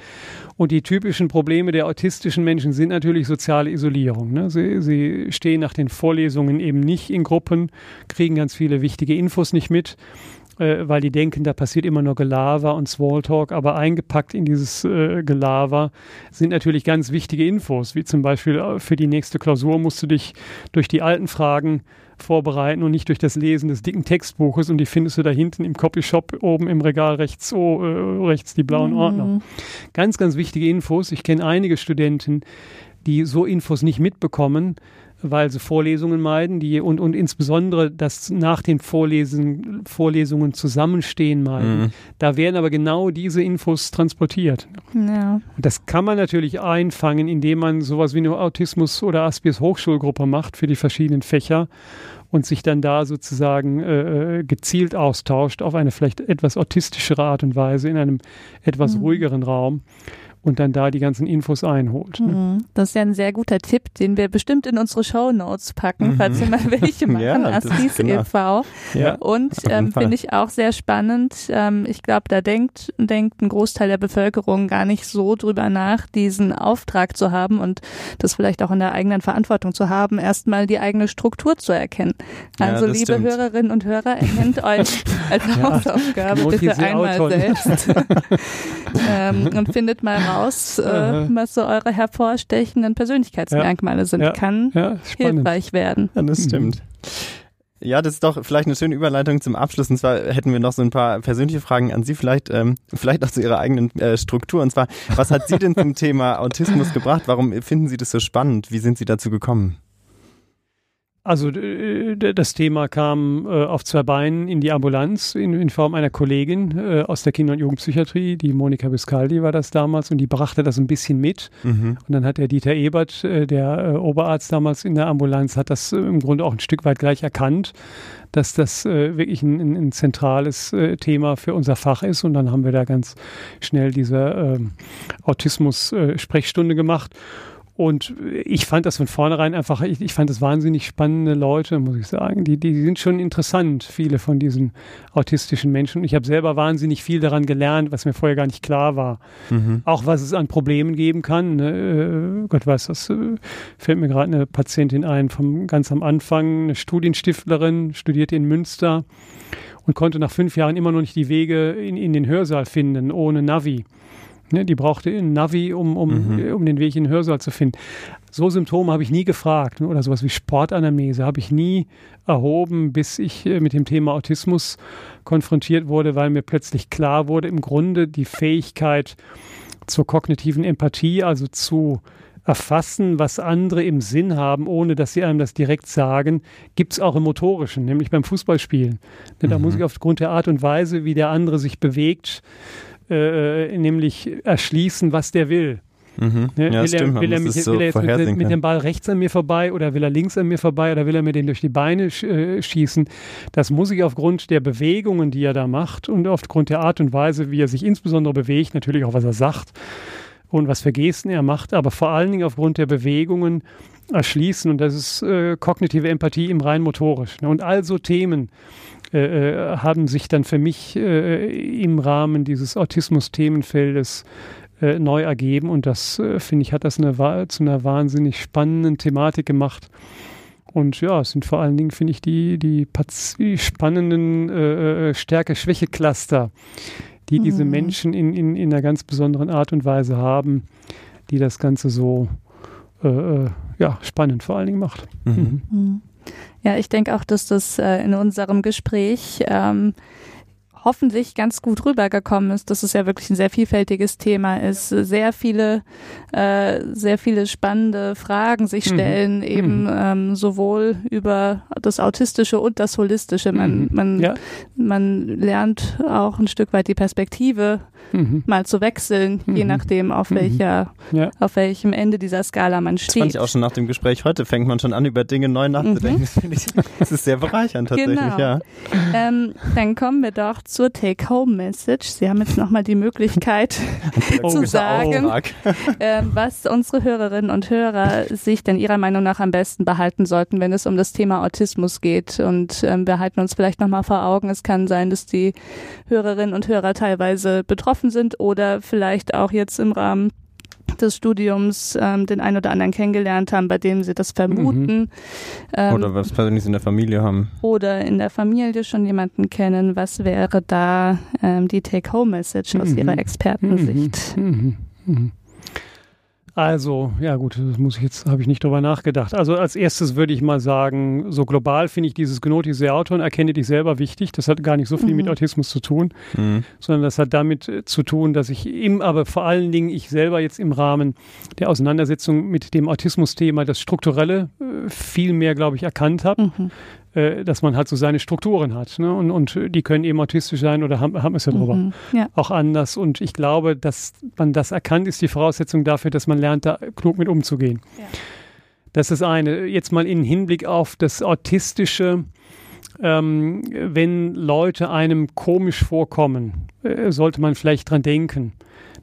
Und die typischen Probleme der autistischen Menschen sind natürlich soziale Isolierung. Ne? Sie, sie stehen nach den Vorlesungen eben nicht in Gruppen, kriegen ganz viele wichtige Infos nicht mit äh, weil die denken, da passiert immer nur Gelaber und Smalltalk, aber eingepackt in dieses äh, Gelaber sind natürlich ganz wichtige Infos, wie zum Beispiel für die nächste Klausur musst du dich durch die alten Fragen vorbereiten und nicht durch das Lesen des dicken Textbuches und die findest du da hinten im Copyshop oben im Regal rechts, oh, äh, rechts die blauen mhm. Ordner. Ganz, ganz wichtige Infos. Ich kenne einige Studenten, die so Infos nicht mitbekommen, weil sie Vorlesungen meiden die, und, und insbesondere das nach den Vorlesen, Vorlesungen zusammenstehen meiden. Mhm. Da werden aber genau diese Infos transportiert. Ja. Und das kann man natürlich einfangen, indem man sowas wie eine Autismus- oder Aspies Hochschulgruppe macht für die verschiedenen Fächer und sich dann da sozusagen äh, äh gezielt austauscht auf eine vielleicht etwas autistischere Art und Weise in einem etwas mhm. ruhigeren Raum und dann da die ganzen Infos einholt. Ne?
Mhm. Das ist ja ein sehr guter Tipp, den wir bestimmt in unsere Show Notes packen, mhm. falls wir mal welche machen, ja, Askis genau. e.V. Ja, und ähm, finde ich auch sehr spannend. Ähm, ich glaube, da denkt, denkt ein Großteil der Bevölkerung gar nicht so drüber nach, diesen Auftrag zu haben und das vielleicht auch in der eigenen Verantwortung zu haben, erstmal die eigene Struktur zu erkennen. Also ja, liebe stimmt. Hörerinnen und Hörer, erkennt euch als Hausaufgabe bitte einmal selbst ähm, und findet mal raus, äh, was so eure hervorstechenden Persönlichkeitsmerkmale sind. Kann hilfreich werden.
Ja, das stimmt. Ja, das ist doch vielleicht eine schöne Überleitung zum Abschluss. Und zwar hätten wir noch so ein paar persönliche Fragen an Sie, vielleicht, ähm, vielleicht auch zu Ihrer eigenen äh, Struktur. Und zwar, was hat Sie denn zum Thema Autismus gebracht? Warum finden Sie das so spannend? Wie sind Sie dazu gekommen?
Also das Thema kam äh, auf zwei Beinen in die Ambulanz in, in Form einer Kollegin äh, aus der Kinder- und Jugendpsychiatrie, die Monika Biscaldi war das damals und die brachte das ein bisschen mit. Mhm. Und dann hat der Dieter Ebert, äh, der äh, Oberarzt damals in der Ambulanz, hat das äh, im Grunde auch ein Stück weit gleich erkannt, dass das äh, wirklich ein, ein, ein zentrales Thema für unser Fach ist. Und dann haben wir da ganz schnell diese ähm, Autismus-Sprechstunde gemacht. Und ich fand das von vornherein einfach, ich, ich, fand das wahnsinnig spannende Leute, muss ich sagen. Die, die sind schon interessant, viele von diesen autistischen Menschen. Ich habe selber wahnsinnig viel daran gelernt, was mir vorher gar nicht klar war. Mhm. Auch was es an Problemen geben kann. Ne? Äh, Gott weiß, das äh, fällt mir gerade eine Patientin ein, vom ganz am Anfang, eine Studienstiftlerin, studierte in Münster und konnte nach fünf Jahren immer noch nicht die Wege in, in den Hörsaal finden, ohne Navi. Ne, die brauchte ein Navi, um, um, mhm. um den Weg in den Hörsaal zu finden. So Symptome habe ich nie gefragt. Ne, oder sowas wie Sportanamnese habe ich nie erhoben, bis ich äh, mit dem Thema Autismus konfrontiert wurde, weil mir plötzlich klar wurde, im Grunde die Fähigkeit zur kognitiven Empathie, also zu erfassen, was andere im Sinn haben, ohne dass sie einem das direkt sagen, gibt es auch im Motorischen, nämlich beim Fußballspielen. Denn mhm. da muss ich aufgrund der Art und Weise, wie der andere sich bewegt, äh, nämlich erschließen, was der will.
Mhm. Ne? Ja,
will,
stimmt,
er, will, er mich, so will er, jetzt mit, mit, dem Ball rechts an mir vorbei oder will er links an mir vorbei oder will er mir den durch die Beine sch äh, schießen? Das muss ich aufgrund der Bewegungen, die er da macht und aufgrund der Art und Weise, wie er sich insbesondere bewegt, natürlich auch was er sagt und was für Gesten er macht, aber vor allen Dingen aufgrund der Bewegungen erschließen und das ist äh, kognitive Empathie im rein motorisch. Ne? Und also Themen, äh, äh, haben sich dann für mich äh, im Rahmen dieses Autismus-Themenfeldes äh, neu ergeben und das, äh, finde ich, hat das eine, zu einer wahnsinnig spannenden Thematik gemacht. Und ja, es sind vor allen Dingen, finde ich, die, die, die spannenden äh, Stärke-Schwäche-Cluster, die mhm. diese Menschen in, in, in einer ganz besonderen Art und Weise haben, die das Ganze so ja, spannend vor allen Dingen macht. Mhm.
Mhm. Ja, ich denke auch, dass das äh, in unserem Gespräch ähm, hoffentlich ganz gut rübergekommen ist, dass es ja wirklich ein sehr vielfältiges Thema ist, sehr viele, äh, sehr viele spannende Fragen sich mhm. stellen, mhm. eben ähm, sowohl über das Autistische und das Holistische. Man, mhm. man, ja. man lernt auch ein Stück weit die Perspektive mhm. mal zu wechseln, je mhm. nachdem, auf mhm. welcher, ja. auf welchem Ende dieser Skala man steht. Das
fand ich auch schon nach dem Gespräch heute, fängt man schon an, über Dinge neu nachzudenken. Das, ich, das ist sehr bereichernd tatsächlich, genau. ja.
Ähm, dann kommen wir doch zur Take-Home-Message. Sie haben jetzt nochmal die Möglichkeit zu sagen, äh, was unsere Hörerinnen und Hörer sich denn ihrer Meinung nach am besten behalten sollten, wenn es um das Thema Autismus geht. Und ähm, wir halten uns vielleicht nochmal vor Augen, es kann sein, dass die Hörerinnen und Hörer teilweise betroffen sind oder vielleicht auch jetzt im Rahmen des Studiums ähm, den einen oder anderen kennengelernt haben, bei dem sie das vermuten. Mhm.
Ähm, oder was persönlich in der Familie haben.
Oder in der Familie schon jemanden kennen. Was wäre da ähm, die Take-Home-Message aus mhm. Ihrer Expertensicht? Mhm.
Also, ja gut, das muss ich jetzt, habe ich nicht drüber nachgedacht. Also als erstes würde ich mal sagen, so global finde ich dieses Genotis Auton, erkenne dich selber wichtig. Das hat gar nicht so viel mhm. mit Autismus zu tun, mhm. sondern das hat damit äh, zu tun, dass ich im, aber vor allen Dingen ich selber jetzt im Rahmen der Auseinandersetzung mit dem Autismus-Thema das Strukturelle äh, viel mehr, glaube ich, erkannt habe. Mhm äh, dass man halt so seine Strukturen hat. Ne? Und, und die können eben autistisch sein oder haben, haben es ja drüber. Mhm, ja. Auch anders. Und ich glaube, dass man das erkannt, ist die Voraussetzung dafür, dass man lernt, da klug mit umzugehen. Ja. Das ist eine. Jetzt mal in Hinblick auf das Autistische. Ähm, wenn Leute einem komisch vorkommen, äh, sollte man vielleicht dran denken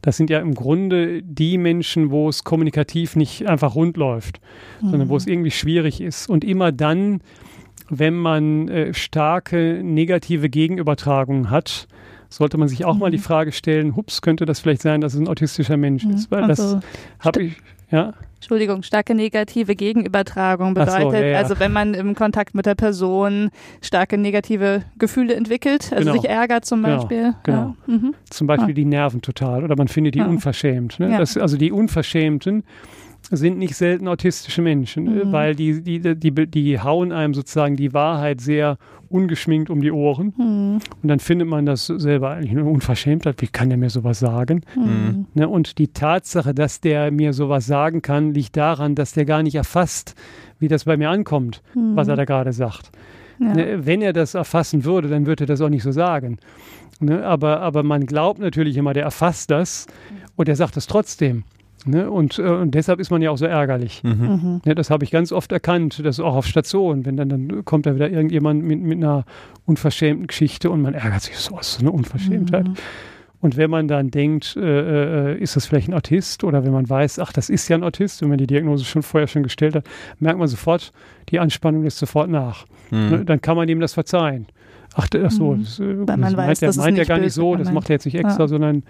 das sind ja im Grunde die Menschen, wo es kommunikativ nicht einfach rund läuft, mhm. sondern wo es irgendwie schwierig ist. Und immer dann, wenn man äh, starke negative Gegenübertragungen hat, sollte man sich auch mhm. mal die mhm. Frage stellen, hups, könnte das vielleicht sein, dass es ein autistischer Mensch mhm. ist? Weil also, das habe ich, ja.
Entschuldigung, starke negative Gegenübertragung bedeutet, so, ja, ja. also wenn man im Kontakt mit der Person starke negative Gefühle entwickelt, also genau. sich ärgert zum genau, Beispiel.
Genau. Ja. Mhm. Zum Beispiel ah. die Nerven total oder man findet die unverschämt. Ne? Das, also die Unverschämten sind nicht selten autistische Menschen, mhm. weil die, die, die, die hauen einem sozusagen die Wahrheit sehr ungeschminkt um die Ohren. Mhm. Und dann findet man das selber eigentlich eine Unverschämtheit. Wie kann der mir sowas sagen? Mhm. Ne, und die Tatsache, dass der mir sowas sagen kann, liegt daran, dass der gar nicht erfasst, wie das bei mir ankommt, mhm. was er da gerade sagt. Ja. Ne, wenn er das erfassen würde, dann würde er das auch nicht so sagen. Ne, aber, aber man glaubt natürlich immer, der erfasst das und er sagt es trotzdem. Ne? Und, äh, und, deshalb ist man ja auch so ärgerlich. Mhm. Mhm. Ja, das habe ich ganz oft erkannt, das auch auf Stationen. Wenn dann, dann kommt da wieder irgendjemand mit, mit einer unverschämten Geschichte und man ärgert sich so, was ist eine Unverschämtheit. Mhm. Und wenn man dann denkt, äh, äh, ist das vielleicht ein Autist oder wenn man weiß, ach, das ist ja ein Autist, wenn man die Diagnose schon vorher schon gestellt hat, merkt man sofort, die Anspannung lässt sofort nach. Mhm. Ne? Dann kann man ihm das verzeihen. Ach, ach so,
mhm. das, äh, das
meint, er, meint er gar nicht so, das macht er jetzt nicht extra, ja. sondern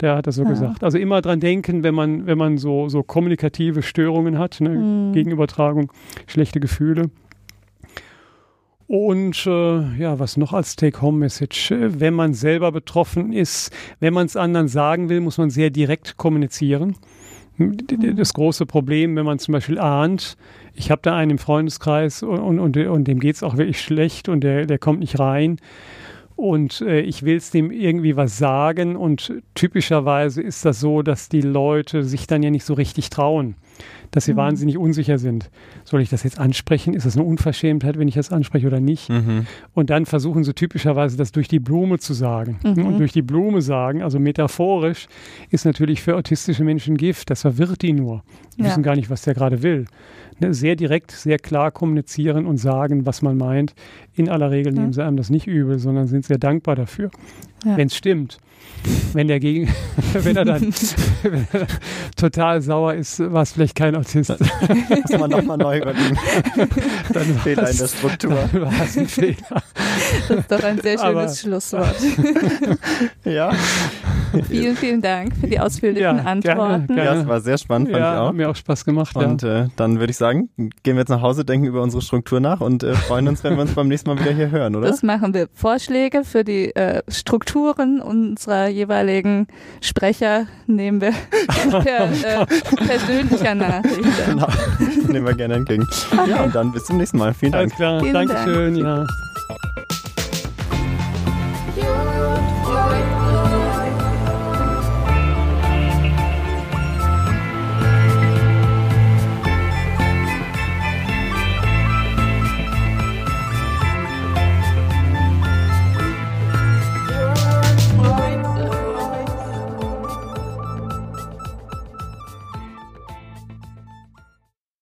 der hat das so ja. gesagt. Also immer dran denken, wenn man, wenn man so, so kommunikative Störungen hat, ne? mhm. Gegenübertragung, schlechte Gefühle. Und äh, ja, was noch als Take-Home-Message? Wenn man selber betroffen ist, wenn man es anderen sagen will, muss man sehr direkt kommunizieren. Mhm. Das große Problem, wenn man zum Beispiel ahnt, ich habe da einen im Freundeskreis und, und, und dem geht es auch wirklich schlecht und der, der kommt nicht rein, und äh, ich will es dem irgendwie was sagen und typischerweise ist das so, dass die Leute sich dann ja nicht so richtig trauen, dass sie mhm. wahnsinnig unsicher sind. Soll ich das jetzt ansprechen? Ist das eine Unverschämtheit, wenn ich das anspreche oder nicht? Mhm. Und dann versuchen sie typischerweise das durch die Blume zu sagen. Mhm. Und durch die Blume sagen, also metaphorisch, ist natürlich für autistische Menschen Gift. Das verwirrt die nur. Die ja. wissen gar nicht, was der gerade will ne, sehr direkt, sehr klar kommunizieren und sagen, was man meint. In aller Regel nehmen sie einem das nicht übel, sondern sind sehr dankbar dafür, ja. wenn es stimmt. Wenn der Gegen, wenn er dann wenn er total sauer ist, war es vielleicht kein Autist.
Muss man nochmal neu überlegen. Dann Fehler in der Struktur. Dann war es ein
Fehler. Das ist doch ein sehr schönes Aber, Schlusswort.
ja.
Vielen, vielen Dank für die ausführlichen ja, Antworten.
Gerne, gerne. Ja, es war sehr spannend, fand
ja,
ich auch.
Hat mir auch Spaß gemacht.
Und ja. äh, dann würde ich sagen, gehen wir jetzt nach Hause, denken über unsere Struktur nach und äh, freuen uns, wenn wir uns beim nächsten Mal wieder hier hören, oder?
Das machen wir. Vorschläge für die äh, Touren unserer jeweiligen Sprecher nehmen wir per oh äh, persönlicher Nachricht.
Genau, nehmen wir gerne entgegen. Okay. Ja, und dann bis zum nächsten Mal. Vielen Dank.
Alles klar, Dankeschön. Dank. Ja.